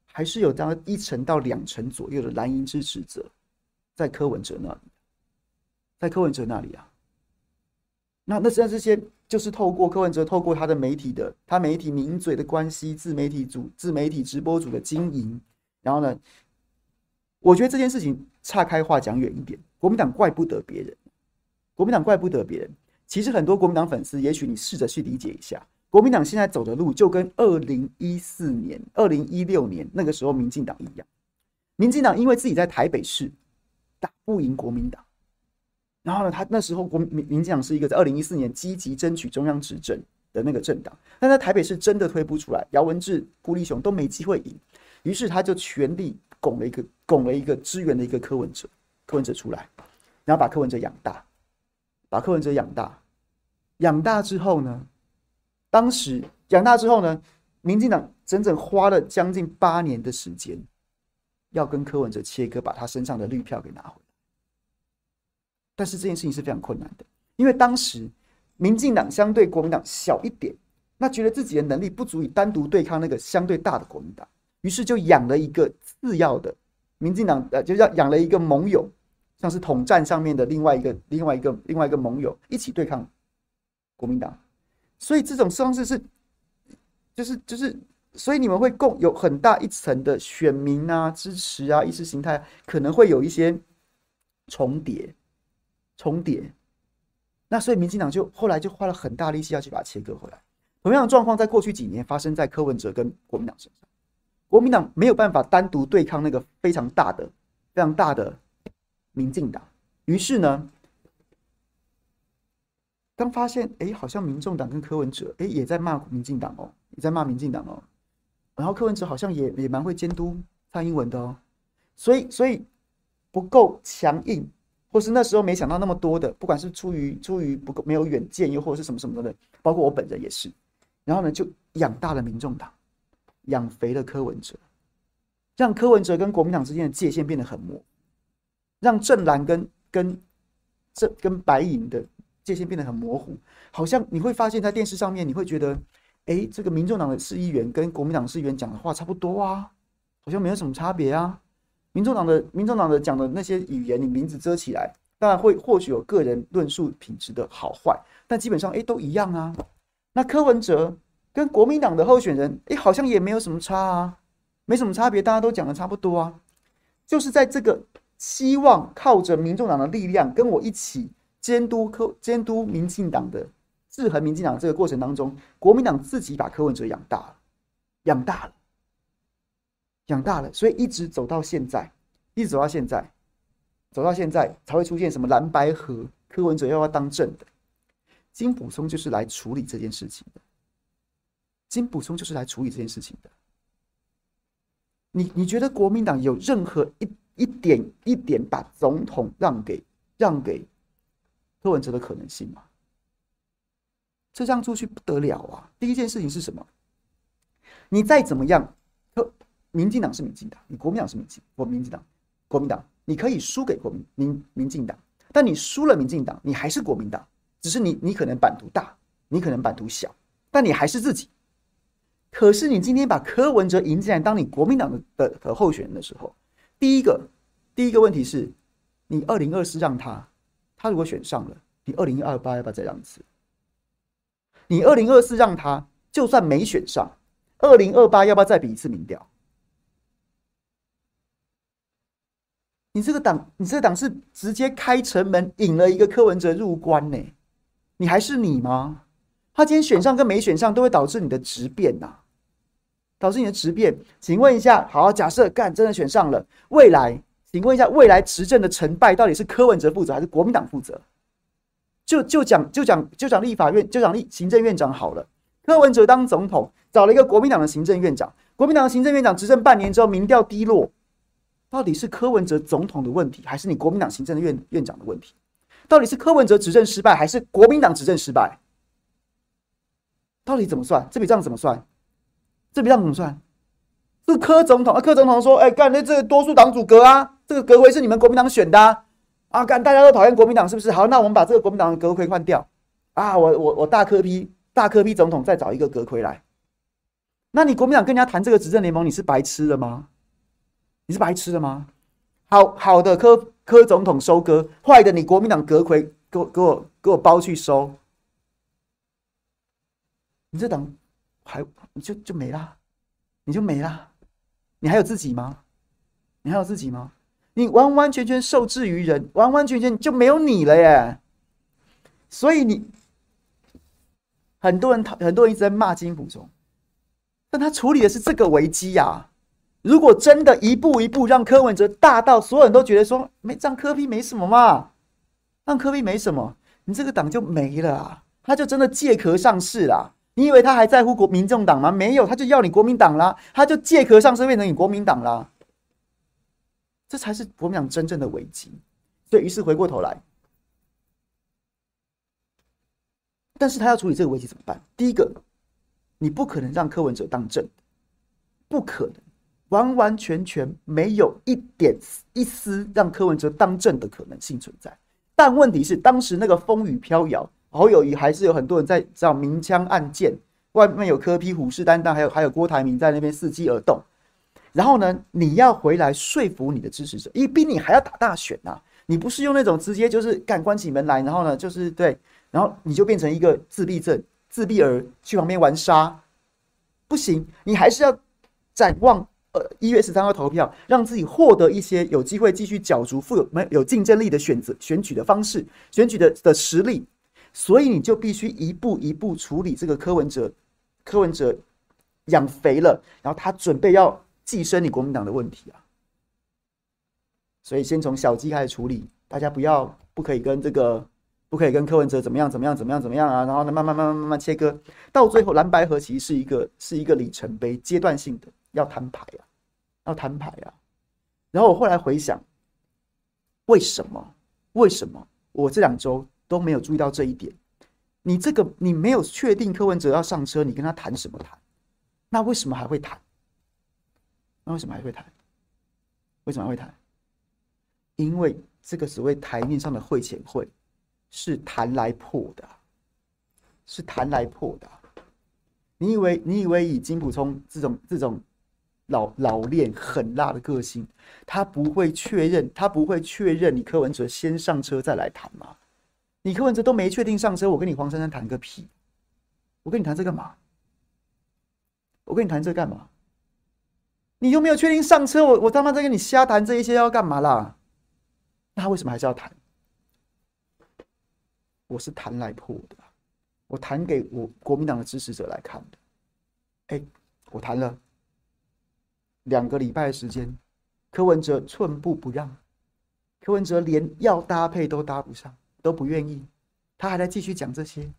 还是有这样一成到两成左右的蓝营支持者。在柯文哲那里，在柯文哲那里啊，那那实际上这些就是透过柯文哲，透过他的媒体的，他媒体名嘴的关系，自媒体组、自媒体直播组的经营，然后呢，我觉得这件事情岔开话讲远一点，国民党怪不得别人，国民党怪不得别人。其实很多国民党粉丝，也许你试着去理解一下，国民党现在走的路就跟二零一四年、二零一六年那个时候民进党一样，民进党因为自己在台北市。打不赢国民党，然后呢，他那时候国民民进党是一个在二零一四年积极争取中央执政的那个政党，但在台北市真的推不出来，姚文智、顾立雄都没机会赢，于是他就全力拱了一个拱了一个支援的一个柯文哲，柯文哲出来，然后把柯文哲养大，把柯文哲养大，养大之后呢，当时养大之后呢，民进党整整花了将近八年的时间。要跟柯文哲切割，把他身上的绿票给拿回来。但是这件事情是非常困难的，因为当时民进党相对国民党小一点，那觉得自己的能力不足以单独对抗那个相对大的国民党，于是就养了一个次要的民进党，呃，就要养了一个盟友，像是统战上面的另外一个、另外一个、另外一个盟友一起对抗国民党。所以这种方式是，就是就是。所以你们会共有很大一层的选民啊、支持啊、意识形态可能会有一些重叠、重叠。那所以民进党就后来就花了很大力气要去把它切割回来。同样的状况在过去几年发生在柯文哲跟国民党身上，国民党没有办法单独对抗那个非常大的、非常大的民进党。于是呢，当发现哎，好像民众党跟柯文哲哎也在骂民进党哦，也在骂民进党哦。然后柯文哲好像也也蛮会监督蔡英文的哦，所以所以不够强硬，或是那时候没想到那么多的，不管是出于出于不够没有远见，又或者是什么什么的，包括我本人也是。然后呢，就养大了民众党，养肥了柯文哲，让柯文哲跟国民党之间的界限变得很模糊，让正蓝跟跟这跟白银的界限变得很模糊，好像你会发现在电视上面，你会觉得，哎，这个民众党的市议员跟国民党市议员讲的话差不多啊，好像没有什么差别啊。民众党的民众党的讲的那些语言，你名字遮起来，当然会或许有个人论述品质的好坏，但基本上哎都一样啊。那柯文哲跟国民党的候选人，哎好像也没有什么差啊，没什么差别，大家都讲的差不多啊。就是在这个希望靠着民众党的力量跟我一起监督科监督民进党的制衡民进党这个过程当中，国民党自己把柯文哲养大了，养大了。养大了，所以一直走到现在，一直走到现在，走到现在才会出现什么蓝白河，柯文哲要不要当政的？金溥聪就是来处理这件事情的。金溥聪就是来处理这件事情的。你你觉得国民党有任何一一点一点把总统让给让给柯文哲的可能性吗？这样出去不得了啊！第一件事情是什么？你再怎么样，柯。民进党是民进党，你国民党是民进，我民进党，国民党，你可以输给国民民民进党，但你输了民进党，你还是国民党，只是你你可能版图大，你可能版图小，但你还是自己。可是你今天把柯文哲引进来当你国民党的的的候选人的时候，第一个第一个问题是，你二零二四让他，他如果选上了，你二零二八要不要再让一次？你二零二四让他，就算没选上，二零二八要不要再比一次民调？你这个党，你这个党是直接开城门引了一个柯文哲入关呢？你还是你吗？他今天选上跟没选上都会导致你的质变呐，导致你的质变。请问一下，好，假设干真的选上了，未来，请问一下，未来执政的成败到底是柯文哲负责还是国民党负责？就就讲就讲就讲立法院就讲立行政院长好了，柯文哲当总统找了一个国民党的行政院长，国民党的行政院长执政半年之后民调低落。到底是柯文哲总统的问题，还是你国民党行政院院长的问题？到底是柯文哲执政失败，还是国民党执政失败？到底怎么算？这笔账怎么算？这笔账怎么算？是柯总统啊？柯总统说：“哎、欸，干那这多数党组阁啊，这个阁魁是你们国民党选的啊！啊干大家都讨厌国民党，是不是？好，那我们把这个国民党的阁魁换掉啊！我我我大柯 P 大柯 P 总统再找一个阁魁来。那你国民党跟人家谈这个执政联盟，你是白痴了吗？”你是白痴的吗？好好的科科总统收割，坏的你国民党阁魁给我给我给我包去收，你这党还你就就没了，你就没了，你还有自己吗？你还有自己吗？你完完全全受制于人，完完全全就没有你了耶！所以你很多人很多人一直在骂金溥聪，但他处理的是这个危机呀、啊。如果真的一步一步让柯文哲大到所有人都觉得说没让柯 P 没什么嘛，让柯 P 没什么，你这个党就没了啊！他就真的借壳上市啦！你以为他还在乎国民众党吗？没有，他就要你国民党啦！他就借壳上市变成你国民党啦！这才是国民党真正的危机。所以于是回过头来，但是他要处理这个危机怎么办？第一个，你不可能让柯文哲当正，不可能。完完全全没有一点一丝让柯文哲当正的可能性存在，但问题是当时那个风雨飘摇，侯友宜还是有很多人在找明枪暗箭，外面有柯批虎视眈眈，还有还有郭台铭在那边伺机而动。然后呢，你要回来说服你的支持者，因为比你还要打大选呐、你不是用那种直接就是敢关起门来，然后呢就是对，然后你就变成一个自闭症、自闭儿去旁边玩沙，不行，你还是要展望。呃，一月十三号投票，让自己获得一些有机会继续角逐富有没有竞争力的选择选举的方式，选举的的实力，所以你就必须一步一步处理这个柯文哲，柯文哲养肥了，然后他准备要寄生你国民党的问题啊，所以先从小鸡开始处理，大家不要不可以跟这个不可以跟柯文哲怎么样怎么样怎么样怎么样啊，然后呢慢慢慢慢慢慢切割，到最后蓝白合其实是一个是一个里程碑，阶段性的。要摊牌啊，要摊牌啊！然后我后来回想，为什么？为什么我这两周都没有注意到这一点？你这个你没有确定柯文哲要上车，你跟他谈什么谈？那为什么还会谈？那为什么还会谈？为什么会谈？因为这个所谓台面上的会前会是谈来破的，是谈来破的。你以为你以为以金溥聪这种这种老老练狠辣的个性，他不会确认他不会确认你柯文哲先上车再来谈吗？你柯文哲都没确定上车，我跟你黄珊珊谈个屁！我跟你谈这干嘛？我跟你谈这干嘛？你又没有确定上车，我我他妈在跟你瞎谈这一些要干嘛啦？那他为什么还是要谈？我是谈来破的，我谈给我国民党的支持者来看的。哎，我谈了两个礼拜的时间，柯文哲寸步不让，柯文哲连要搭配都搭不上，都不愿意，他还在继续讲这些，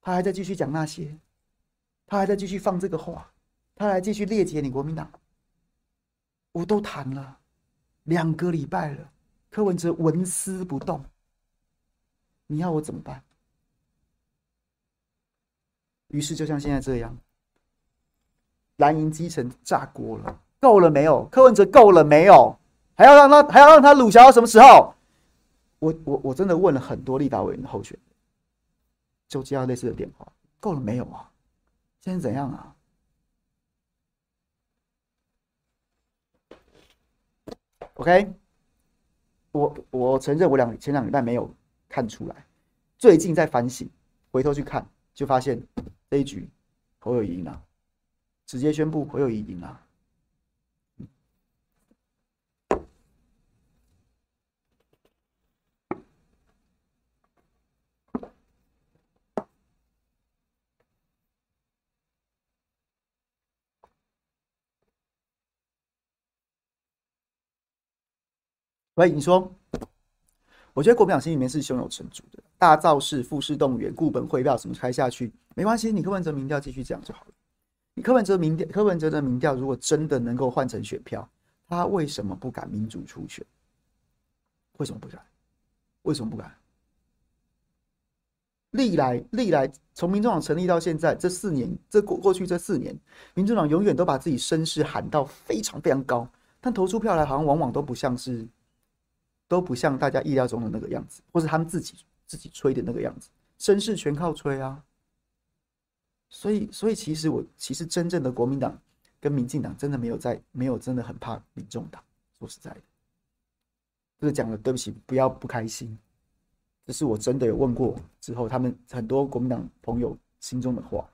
他还在继续讲那些，他还在继续放这个话，他还继续列解你国民党。我都谈了两个礼拜了，柯文哲纹丝不动，你要我怎么办？于是就像现在这样，蓝营基层炸锅了，够了没有？柯文哲够了没有？还要让他还要让他鲁小到什么时候？我我我真的问了很多立法委员的候选人，就接到类似的电话，够了没有啊？现在怎样啊？OK，我我承认我两前两礼拜没有看出来，最近在反省，回头去看，就发现这一局侯友谊赢了，直接宣布侯友谊赢了。喂，你说，我觉得国民党心里面是胸有成竹的，大造势、富士动员、固本汇票什么开下去没关系，你柯文哲民调继续讲就好了。你柯文哲民调，柯文哲的民调如果真的能够换成选票，他为什么不敢民主初选？为什么不敢？为什么不敢？历来历来从民众党成立到现在这四年，这过过去这四年，民众党永远都把自己声势喊到非常非常高，但投出票来好像往往都不像是。都不像大家意料中的那个样子，或是他们自己自己吹的那个样子，声势全靠吹啊。所以，所以其实我其实真正的国民党跟民进党真的没有在，没有真的很怕民众党。说实在的，这个讲了，对不起，不要不开心。这是我真的有问过之后，他们很多国民党朋友心中的话，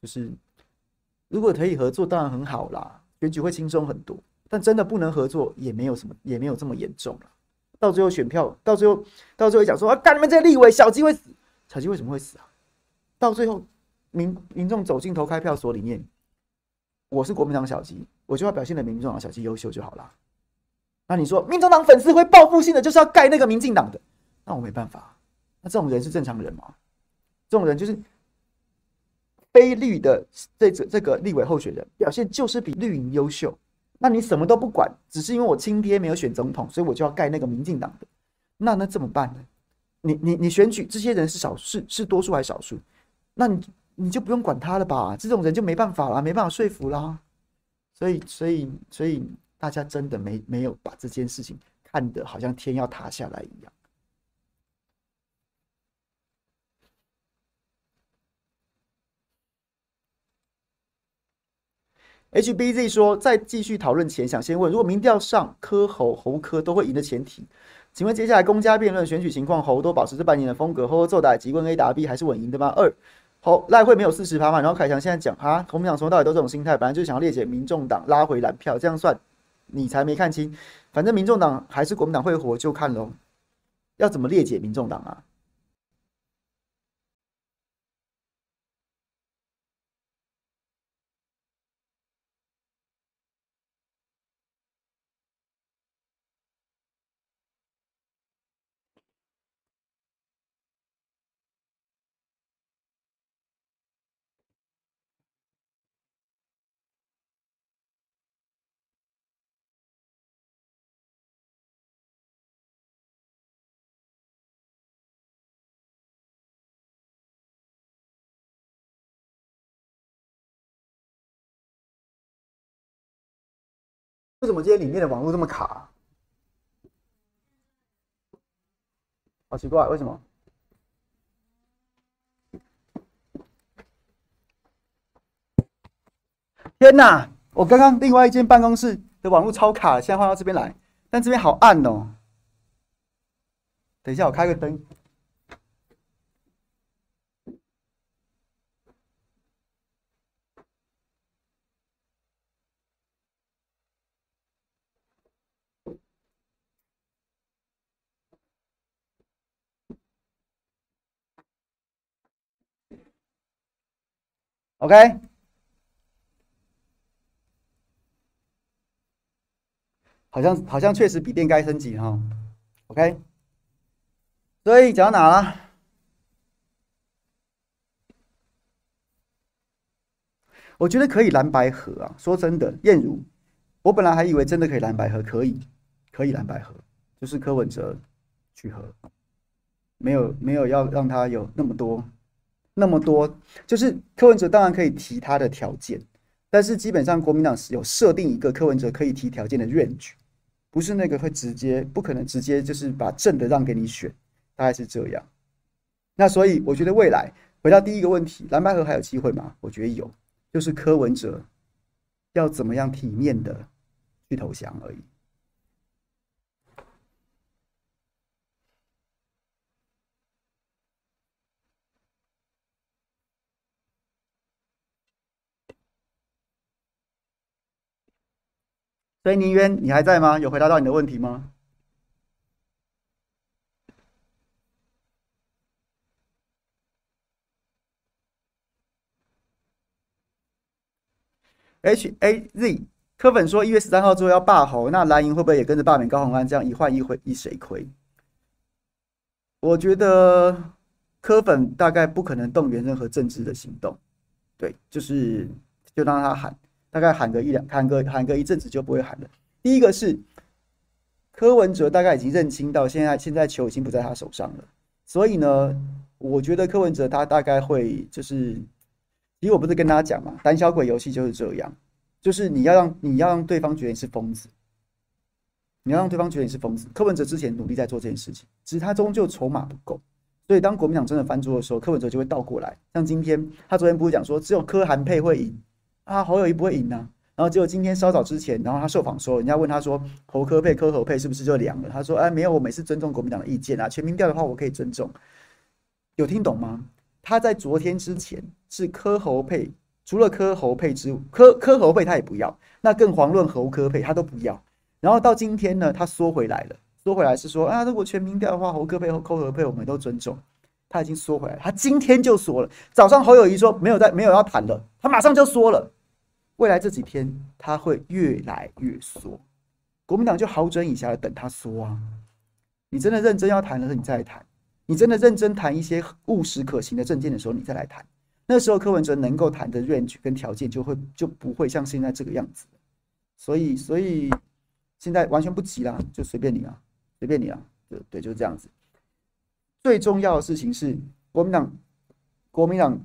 就是如果可以合作，当然很好啦，选举会轻松很多。但真的不能合作，也没有什么，也没有这么严重了。到最后选票，到最后，到最后讲说啊，干你们这些立委小鸡会死，小鸡为什么会死啊？到最后，民民众走进投开票所里面，我是国民党小鸡，我就要表现的民众党小鸡优秀就好了。那你说，民众党粉丝会报复性的就是要盖那个民进党的，那我没办法。那这种人是正常人吗？这种人就是非绿的这这这个立委候选人表现就是比绿营优秀。那你什么都不管，只是因为我亲爹没有选总统，所以我就要盖那个民进党的。那那怎么办呢？你你你选举这些人是少是是多数还是少数？那你你就不用管他了吧？这种人就没办法了，没办法说服啦。所以所以所以大家真的没没有把这件事情看得好像天要塌下来一样。HBZ 说，在继续讨论前，想先问：如果民调上柯侯侯柯都会赢的前提，请问接下来公家辩论选举情况，侯都保持这半年的风格，侯做打击问 A 答 B 还是稳赢的吗？二侯赖会没有四十趴嘛？然后凯翔现在讲啊，国民党从到尾都这种心态，本来就想要列解民众党拉回蓝票，这样算你才没看清。反正民众党还是国民党会活，就看喽。要怎么列解民众党啊？为什么今天里面的网络这么卡？好奇怪，为什么？天哪！我刚刚另外一间办公室的网络超卡，现在换到这边来，但这边好暗哦。等一下，我开个灯。OK。好像好像确实比电该升级哈，OK，所以讲到哪了？我觉得可以蓝白合啊。说真的，燕如，我本来还以为真的可以蓝白合，可以，可以蓝白合，就是柯文哲去合，没有没有要让他有那么多那么多，就是柯文哲当然可以提他的条件，但是基本上国民党是有设定一个柯文哲可以提条件的 range。不是那个会直接，不可能直接就是把正的让给你选，大概是这样。那所以我觉得未来回到第一个问题，蓝白合还有机会吗？我觉得有，就是柯文哲要怎么样体面的去投降而已。所以宁渊，你还在吗？有回答到你的问题吗？H A Z 柯粉说一月十三号之后要罢侯，那蓝营会不会也跟着罢免高虹安？这样一换一回一谁亏？我觉得柯粉大概不可能动员任何政治的行动，对，就是就让他喊。大概喊个一两，喊个喊个一阵子就不会喊了。第一个是柯文哲大概已经认清到现在，现在球已经不在他手上了，所以呢，我觉得柯文哲他大概会就是，因为我不是跟大家讲嘛，胆小鬼游戏就是这样，就是你要让你要让对方觉得你是疯子，你要让对方觉得你是疯子。柯文哲之前努力在做这件事情，只是他终究筹码不够，所以当国民党真的翻桌的时候，柯文哲就会倒过来。像今天他昨天不是讲说只有柯韩配会赢。啊，侯友宜不会赢呢、然后结果今天稍早之前，然后他受访说，人家问他说，侯科配、柯侯配是不是就凉了？他说，哎，没有，我每次尊重国民党的意见啊。全民调的话，我可以尊重。有听懂吗？他在昨天之前是柯侯配，除了柯侯配之柯柯侯配他也不要，那更遑论侯科配他都不要。然后到今天呢，他缩回来了，缩回来是说啊，如果全民调的话，侯科配、侯柯侯配我们都尊重。他已经缩回来，他今天就说了，早上侯友宜说没有在没有要谈了，他马上就缩了。未来这几天他会越来越缩，国民党就好整以暇的等他缩啊！你真的认真要谈的时候，你再来谈；你真的认真谈一些务实可行的政见的时候，你再来谈。那时候柯文哲能够谈的 range 跟条件就会就不会像现在这个样子。所以，所以现在完全不急啦，就随便你啊，随便你啊，对对，就是这样子。最重要的事情是国民党，国民党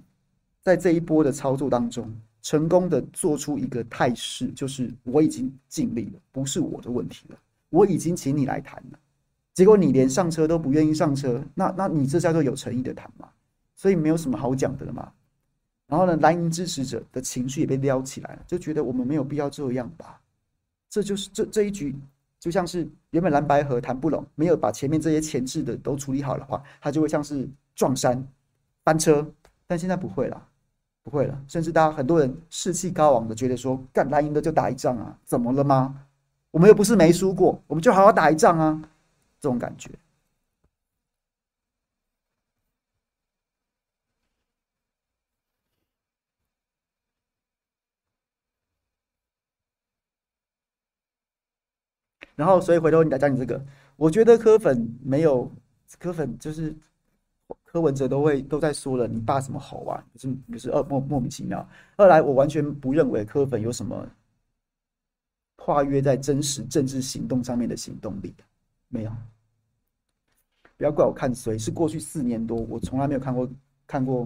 在这一波的操作当中。成功的做出一个态势，就是我已经尽力了，不是我的问题了。我已经请你来谈了，结果你连上车都不愿意上车，那那你这叫做有诚意的谈吗？所以没有什么好讲的了嘛。然后呢，蓝营支持者的情绪也被撩起来了，就觉得我们没有必要这样吧。这就是这这一局，就像是原本蓝白合谈不拢，没有把前面这些前置的都处理好的话，它就会像是撞山翻车，但现在不会了。不会了，甚至大家很多人士气高昂的觉得说，干蓝营的就打一仗啊，怎么了吗？我们又不是没输过，我们就好好打一仗啊，这种感觉。然后，所以回头你来讲你这个，我觉得柯粉没有柯粉就是。柯文哲都会都在说了，你爸什么侯啊？就是就是二莫莫名其妙。二来，我完全不认为柯粉有什么跨越在真实政治行动上面的行动力，没有。不要怪我看衰，是过去四年多，我从来没有看过看过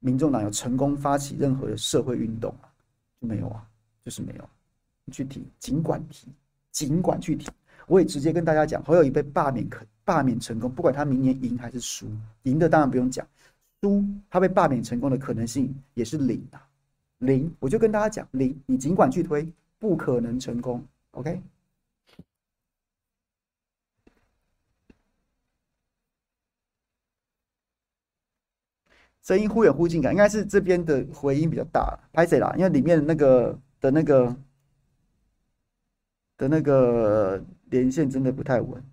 民众党有成功发起任何的社会运动，就没有啊，就是没有。你去提，尽管提，尽管去提。我也直接跟大家讲，侯友宜被罢免可罢免成功，不管他明年赢还是输，赢的当然不用讲，输他被罢免成功的可能性也是零啊，零。我就跟大家讲，零，你尽管去推，不可能成功。OK。声音忽远忽近感，应该是这边的回音比较大，拍谁啦？因为里面的那个的那个的那个连线真的不太稳。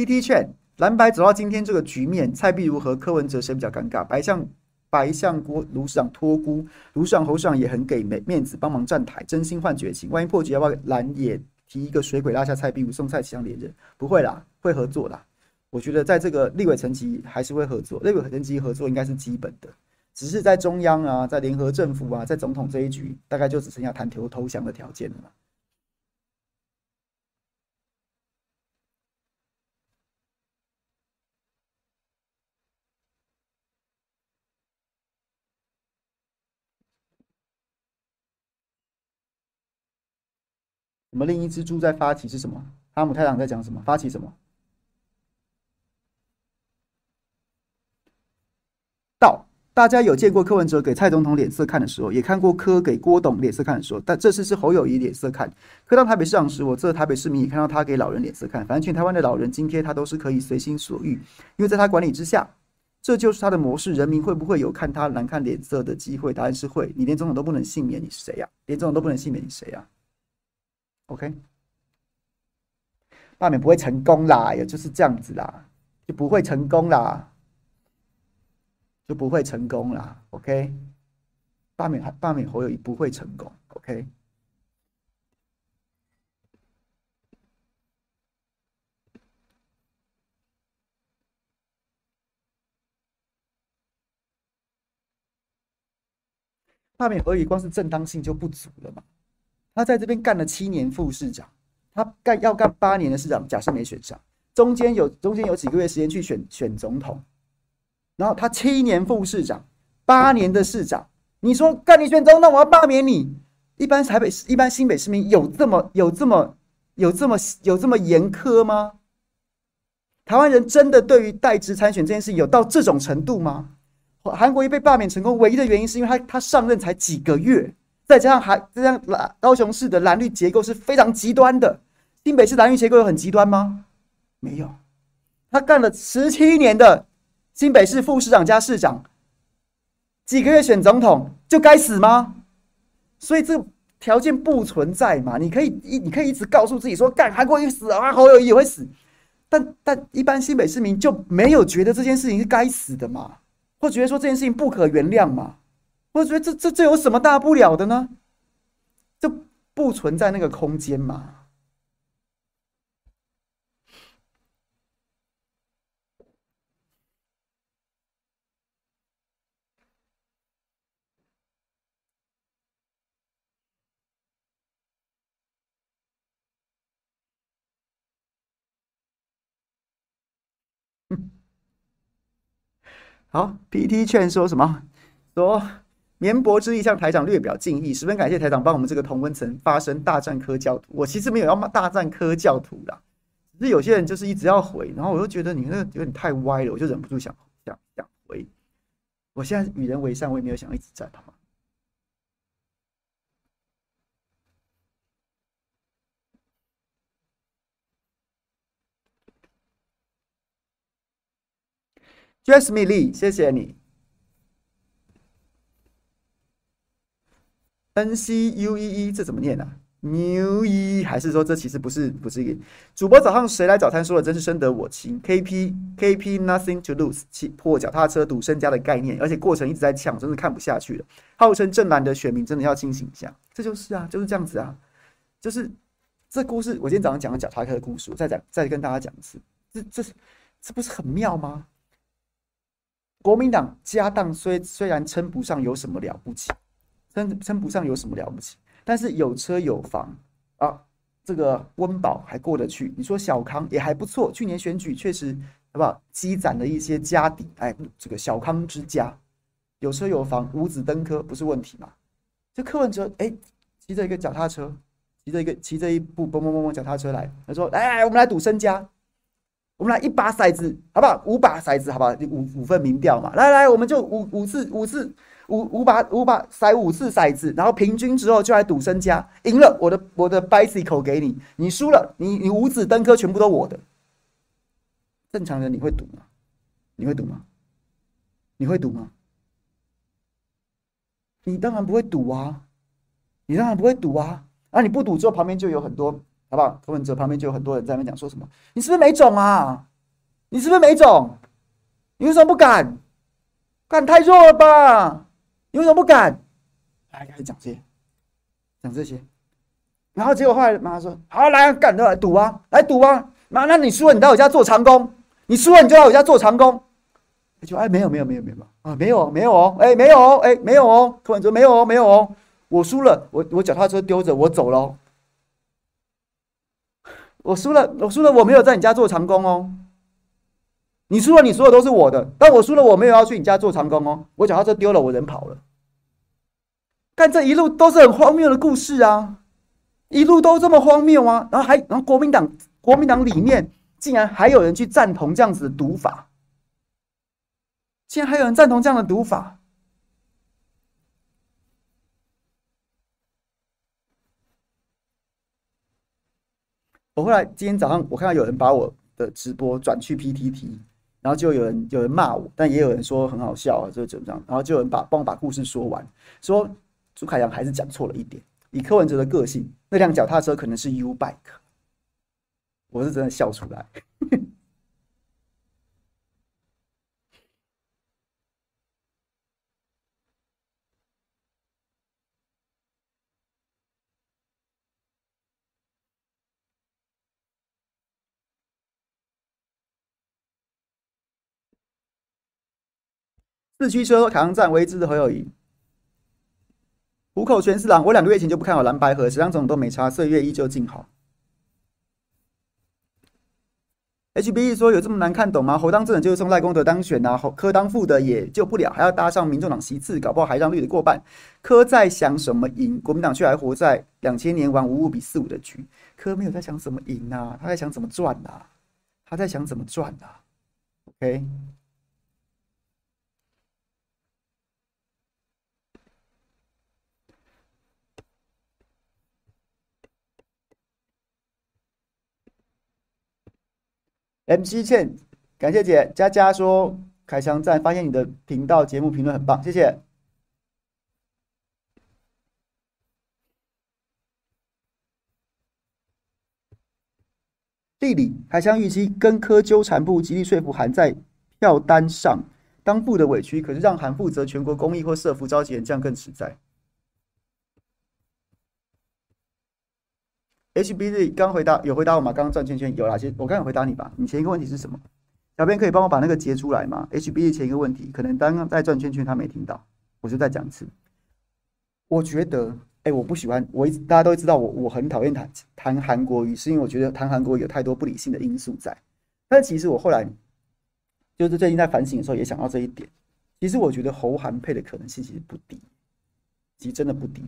PT 券蓝白走到今天这个局面，蔡壁如和柯文哲谁比较尴尬？白象白象郭卢市长托孤，卢市长侯市长也很给面面子，帮忙站台，真心换绝情。万一破局，要不要蓝也？提一个水鬼拉下蔡壁如，送蔡其昌连任，不会啦，会合作啦。我觉得在这个立委层级还是会合作，立委层级合作应该是基本的，只是在中央啊，在联合政府啊，在总统这一局，大概就只剩下谈投投降的条件了们另一只猪在发起是什么？哈姆太郎在讲什么？发起什么？到大家有见过柯文哲给蔡总统脸色看的时候，也看过柯给郭董脸色看的时候，但这次是侯友宜脸色看。柯当台北市长时，我这台北市民也看到他给老人脸色看。反正全台湾的老人津贴他都是可以随心所欲，因为在他管理之下，这就是他的模式。人民会不会有看他难看脸色的机会？答案是会。你连总统都不能幸免，你是谁呀？连总统都不能幸免，你谁呀？OK，罢免不会成功啦，也就是这样子啦，就不会成功啦，就不会成功啦。OK，罢免还罢免侯友宜不会成功。OK，罢免侯友宜光是正当性就不足了嘛。他在这边干了七年副市长，他干要干八年的市长，假设没选上，中间有中间有几个月时间去选选总统，然后他七年副市长，八年的市长，你说干你选总统，我要罢免你？一般台北市，一般新北市民有这么有这么有这么有这么严苛吗？台湾人真的对于代职参选这件事有到这种程度吗？韩国瑜被罢免成功，唯一的原因是因为他他上任才几个月。再加上还这样，高雄市的蓝绿结构是非常极端的。新北市蓝绿结构有很极端吗？没有。他干了十七年的新北市副市长加市长，几个月选总统就该死吗？所以这条件不存在嘛？你可以一你可以一直告诉自己说，干韩国瑜死啊，侯友宜也会死。但但一般新北市民就没有觉得这件事情是该死的嘛？或觉得说这件事情不可原谅嘛？我觉得这这这有什么大不了的呢？这不存在那个空间嘛。(laughs) 好，PT 劝说什么？说。绵薄之力向台长略表敬意，十分感谢台长帮我们这个同温层发声，大战科教徒。我其实没有要骂大战科教徒啦，只是有些人就是一直要回，然后我又觉得你那个有点太歪了，我就忍不住想想想回。我现在与人为善，我也没有想一直战，好吗？Jasmine Lee，谢谢你。N C U E E 这怎么念呢、啊？New E 还是说这其实不是不是一个主播早上谁来早餐说的真是深得我心。K P K P Nothing to lose，破脚踏车赌身家的概念，而且过程一直在抢，真是看不下去了。号称正蓝的选民真的要清醒一下，这就是啊，就是这样子啊，就是这故事。我今天早上讲了脚踏车的故事，我再讲再跟大家讲一次，这这这不是很妙吗？国民党家当虽虽然称不上有什么了不起。称称不上有什么了不起，但是有车有房啊，这个温饱还过得去。你说小康也还不错，去年选举确实好不好？积攒了一些家底，哎，这个小康之家，有车有房，五子登科不是问题嘛？这柯文哲哎，骑着一个脚踏车，骑着一个骑着一部嘣嘣嘣嘣脚踏车来，他说：“哎，我们来赌身家，我们来一把骰子，好不好？五把骰子，好不好？五五份民调嘛，来来，我们就五五次五次。”五五把五把骰五次骰子，然后平均之后就来赌身家。赢了我的我的 bicycle 给你，你输了你你五子登科全部都我的。正常人你会赌吗？你会赌吗？你会赌吗？你当然不会赌啊！你当然不会赌啊！啊你不赌之后旁边就有很多好不好？柯文哲旁边就有很多人在那边讲说什么？你是不是没种啊？你是不是没种？你为什么不敢？敢太弱了吧？你为什么不敢？来开始讲这些，讲这些，然后结果后来妈妈说：“好，来干，都来赌啊，来赌啊！妈，那你输了，你到我家做长工，你输了，你就到我家做长工。”就哎，没有，没有，没有，没有。啊，没有，没有哦，哎，没有哦，哎，没有哦，柯文哲没有哦，没有哦，我输了，我我脚踏车丢着，我走了，我输了，我输了，我没有在你家做长工哦。你输了，你输的都是我的。但我输了，我没有要去你家做长工哦。我脚踏车丢了，我人跑了。看这一路都是很荒谬的故事啊，一路都这么荒谬啊。然后还，然后国民党，国民党里面竟然还有人去赞同这样子的赌法，竟然还有人赞同这样的赌法。我后来今天早上，我看到有人把我的直播转去 PTT。然后就有人有人骂我，但也有人说很好笑啊，就怎么样？然后就有人把帮我把故事说完，说朱凯阳还是讲错了一点。以柯文哲的个性，那辆脚踏车可能是 U bike，我是真的笑出来。四驱车凯阳站唯一支持侯友谊，虎口全四郎。我两个月前就不看好蓝白河，谁当总统都没差，岁月依旧静好。HBE 说有这么难看懂吗？侯当正的就是送赖功德当选呐、侯柯当副的也救不了，还要搭上民众党席次，搞不好还让绿的过半。柯在想什么赢？国民党却还活在两千年玩五五比四五的局。柯没有在想怎么赢呐，他在想怎么赚呐，他在想怎么赚呐。OK。MC 倩，感谢姐佳佳说凯翔赞发现你的频道节目评论很棒，谢谢。地理凯翔预期跟科纠缠不，极力说服韩在票单上当部的委屈，可是让韩负责全国公益或社福召集人，这样更实在。HBZ 刚回答有回答我吗？刚刚转圈圈有哪些？我刚有回答你吧。你前一个问题是什么？小编可以帮我把那个截出来吗？HBZ 前一个问题可能刚刚在转圈圈他没听到，我就再讲一次。我觉得，哎、我不喜欢，我一直大家都知道我我很讨厌谈谈韩国语，是因为我觉得谈韩国有太多不理性的因素在。但其实我后来就是最近在反省的时候也想到这一点。其实我觉得侯韩配的可能性其实不低，其实真的不低。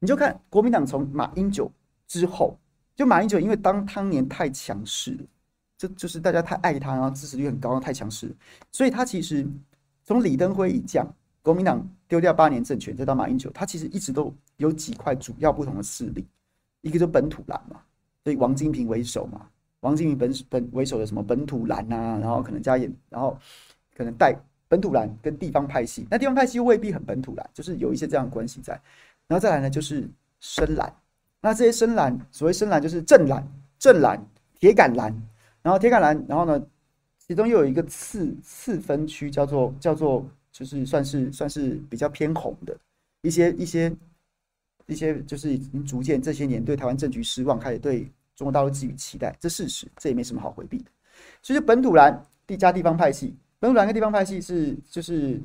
你就看国民党从马英九。之后，就马英九因为当当年太强势，就就是大家太爱他，然后支持率很高，太强势，所以他其实从李登辉一降，国民党丢掉八年政权，再到马英九，他其实一直都有几块主要不同的势力，一个就本土蓝嘛，所以王金平为首嘛，王金平本本为首的什么本土蓝啊，然后可能加演，然后可能带本土蓝跟地方派系，那地方派系又未必很本土蓝，就是有一些这样的关系在，然后再来呢就是深蓝。那这些深蓝，所谓深蓝就是正蓝、正蓝、铁杆蓝，然后铁杆蓝，然后呢，其中又有一个次次分区，叫做叫做，就是算是算是比较偏红的一些一些一些，就是已经逐渐这些年对台湾政局失望，开始对中国大陆寄予期待，这事实，这也没什么好回避的。其实本土蓝地加地方派系，本土蓝跟地方派系是就是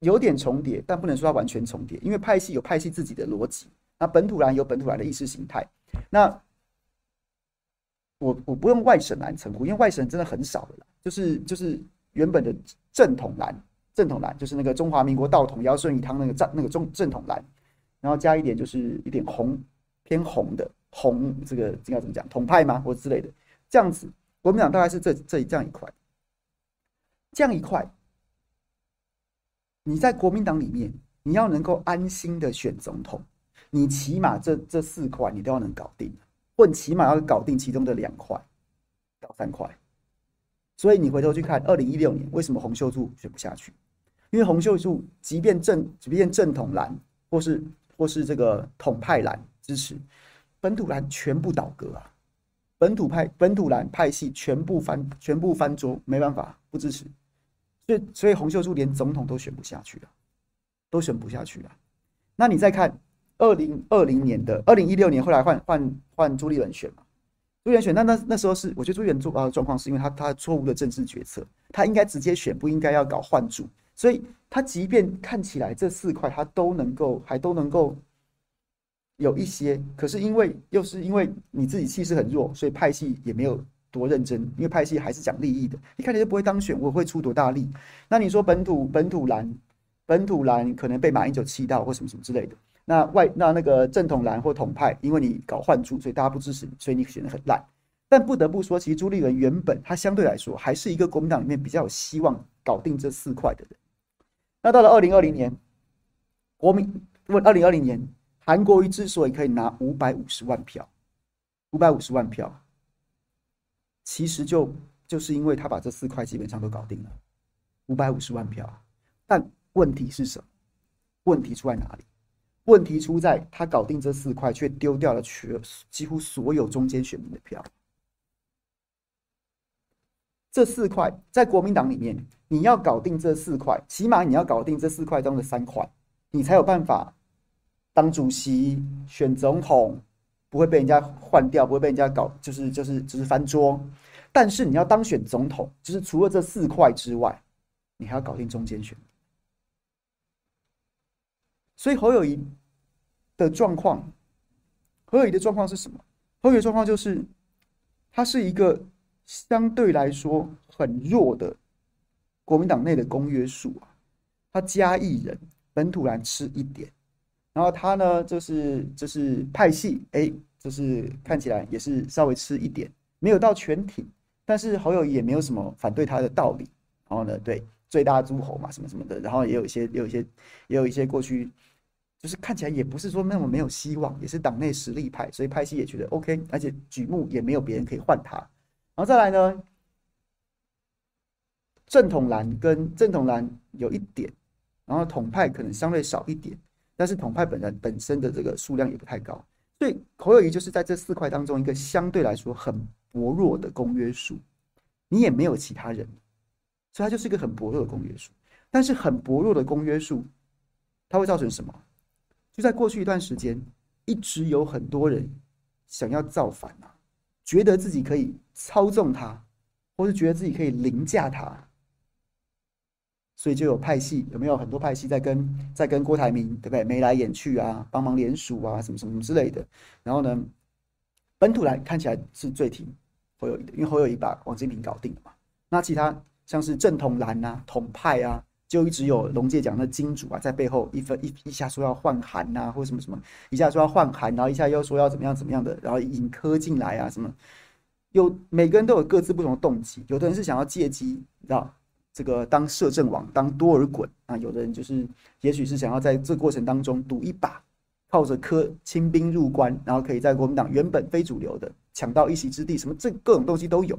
有点重叠，但不能说它完全重叠，因为派系有派系自己的逻辑。那本土蓝有本土蓝的意识形态，那我我不用外省蓝称呼，因为外省真的很少的，就是就是原本的正统蓝，正统蓝就是那个中华民国道统尧舜禹汤那个正那个中正统蓝，然后加一点就是一点红偏红的红，这个应该怎么讲？统派吗？或之类的，这样子，国民党大概是这这这样一块，这样一块，你在国民党里面，你要能够安心的选总统，你起码这这四块你都要能搞定。或你起码要搞定其中的两块到三块，所以你回头去看二零一六年为什么洪秀柱选不下去？因为洪秀柱即便正即便正统蓝或是或是这个统派蓝支持，本土蓝全部倒戈啊！本土派本土蓝派系全部翻全部翻桌，没办法不支持，所以所以洪秀柱连总统都选不下去了，都选不下去了。那你再看。二零二零年的二零一六年，后来换换换朱立伦选嘛？朱立伦选，那那那时候是我觉得朱立伦做啊状况是因为他他错误的政治决策，他应该直接选，不应该要搞换柱，所以他即便看起来这四块他都能够还都能够有一些，可是因为又是因为你自己气势很弱，所以派系也没有多认真，因为派系还是讲利益的，一看你就不会当选，我会出多大力？那你说本土本土蓝本土蓝可能被马英九气到或什么什么之类的。那外那那个正统蓝或统派，因为你搞换柱，所以大家不支持你，所以你选得很烂。但不得不说，其实朱立伦原本他相对来说还是一个国民党里面比较有希望搞定这四块的人。那到了二零二零年，国民问二零二零年，韩国瑜之所以可以拿五百五十万票，五百五十万票，其实就就是因为他把这四块基本上都搞定了，五百五十万票。但问题是什么？问题出在哪里？问题出在他搞定这四块，却丢掉了全几乎所有中间选民的票。这四块在国民党里面，你要搞定这四块，起码你要搞定这四块中的三块，你才有办法当主席、选总统，不会被人家换掉，不会被人家搞，就是就是就是翻桌。但是你要当选总统，就是除了这四块之外，你还要搞定中间选民。所以侯友谊的状况，侯友宜的状况是什么？侯友宜的状况就是，他是一个相对来说很弱的国民党内的公约数啊。他加一人，本土人吃一点，然后他呢，就是就是派系，哎，就是看起来也是稍微吃一点，没有到全挺，但是侯友也没有什么反对他的道理。然后呢，对最大诸侯嘛，什么什么的，然后也有一些，也有一些，也有一些过去。就是看起来也不是说那么没有希望，也是党内实力派，所以派系也觉得 OK，而且举目也没有别人可以换他。然后再来呢，正统蓝跟正统蓝有一点，然后统派可能相对少一点，但是统派本人本身的这个数量也不太高，所以侯友谊就是在这四块当中一个相对来说很薄弱的公约数，你也没有其他人，所以他就是一个很薄弱的公约数。但是很薄弱的公约数，它会造成什么？就在过去一段时间，一直有很多人想要造反啊，觉得自己可以操纵他，或是觉得自己可以凌驾他，所以就有派系，有没有很多派系在跟在跟郭台铭，对不对？眉来眼去啊，帮忙联署啊，什么什么之类的。然后呢，本土蓝看起来是最挺侯友谊的，因为侯友谊把王金平搞定了嘛。那其他像是正统蓝啊、统派啊。就一直有龙介讲的金主啊，在背后一分一一下说要换韩呐，或什么什么，一下说要换韩，然后一下又说要怎么样怎么样的，然后引科进来啊，什么，有每个人都有各自不同的动机，有的人是想要借机，你知道这个当摄政王，当多尔衮啊，有的人就是也许是想要在这过程当中赌一把，靠着科清兵入关，然后可以在国民党原本非主流的抢到一席之地，什么这各种东西都有。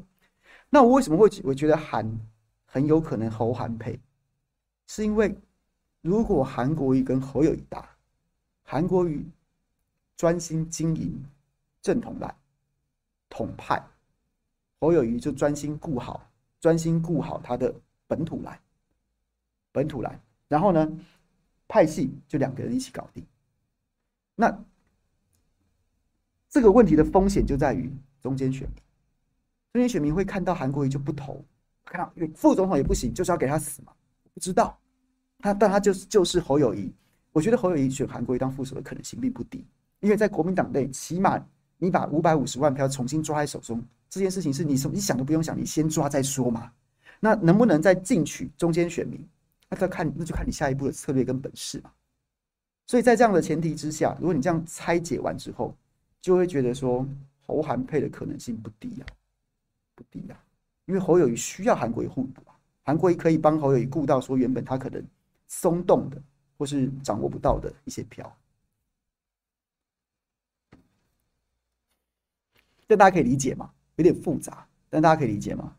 那我为什么会我觉得韩很有可能侯韩配？是因为，如果韩国瑜跟侯友谊打，韩国瑜专心经营正统蓝统派，侯友谊就专心顾好专心顾好他的本土蓝本土蓝，然后呢，派系就两个人一起搞定。那这个问题的风险就在于中间选民，中间选民会看到韩国瑜就不投，看到副总统也不行，就是要给他死嘛。不知道，他但他就是就是侯友宜，我觉得侯友宜选韩国瑜当副手的可能性并不低，因为在国民党内，起码你把五百五十万票重新抓在手中，这件事情是你什你想都不用想，你先抓再说嘛。那能不能再进取中间选民？那再看那就看你下一步的策略跟本事嘛。所以在这样的前提之下，如果你这样拆解完之后，就会觉得说侯韩配的可能性不低呀、不低呀、因为侯友宜需要韩国瑜互补，韩国瑜可以帮侯友宜顾到说原本他可能松动的或是掌握不到的一些票。这大家可以理解吗？有点复杂，但大家可以理解吗？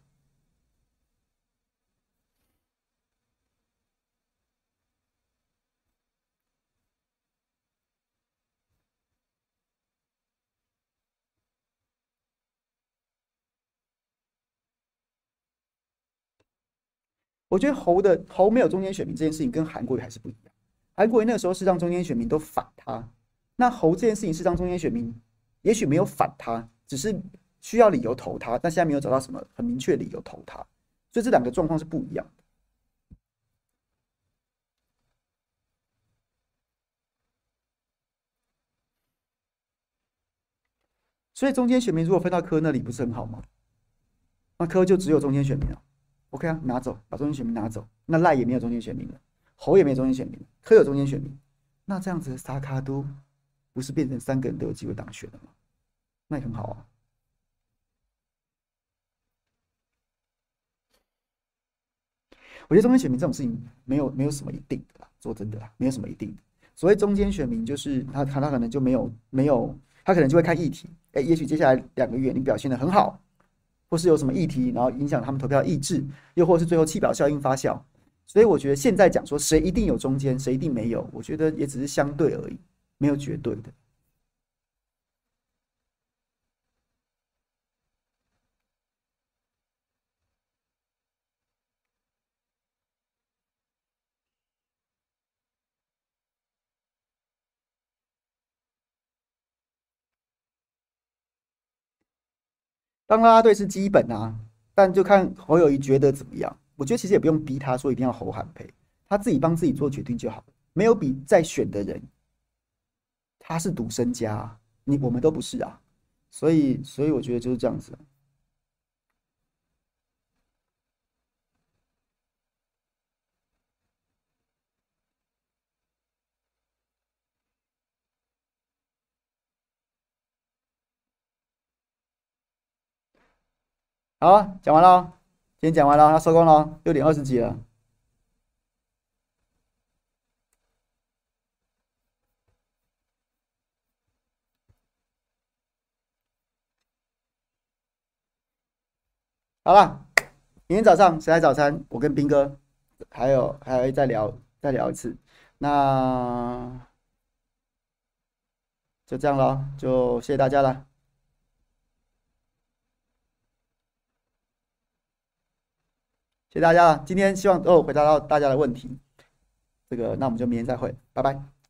我觉得侯的侯没有中间选民这件事情跟韩国瑜还是不一样。韩国瑜那个时候是让中间选民都反他，那侯这件事情是让中间选民也许没有反他，只是需要理由投他，但现在没有找到什么很明确理由投他，所以这两个状况是不一样的。所以中间选民如果分到柯那里，不是很好吗？那柯就只有中间选民了。OK 啊，拿走，把中间选民拿走，那赖也没有中间选民了，侯也没有中间选民了，柯有中间选民，那这样子三脚督不是变成三个人都有机会当选了吗？那也很好啊。我觉得中间选民这种事情没有没有什么一定的啦，说真的啦，没有什么一定的。所谓中间选民，就是他他他可能就没有没有，他可能就会看议题，哎，也许接下来两个月你表现的很好。或是有什么议题，然后影响他们投票意志，又或是最后弃表效应发酵，所以我觉得现在讲说谁一定有中间，谁一定没有，我觉得也只是相对而已，没有绝对的。当拉拉队是基本啊，但就看侯友谊觉得怎么样。我觉得其实也不用逼他说一定要侯韩培，他自己帮自己做决定就好。没有比在选的人，他是独身家，你我们都不是啊，所以所以我觉得就是这样子。好，讲完了，今天讲完了，要收工了，六点二十几了。好了，明天早上谁来早餐？我跟斌哥，还有还有再聊再聊一次，那就这样了，就谢谢大家了。谢谢大家了，今天希望能够回答到大家的问题。这个，那我们就明天再会，拜拜。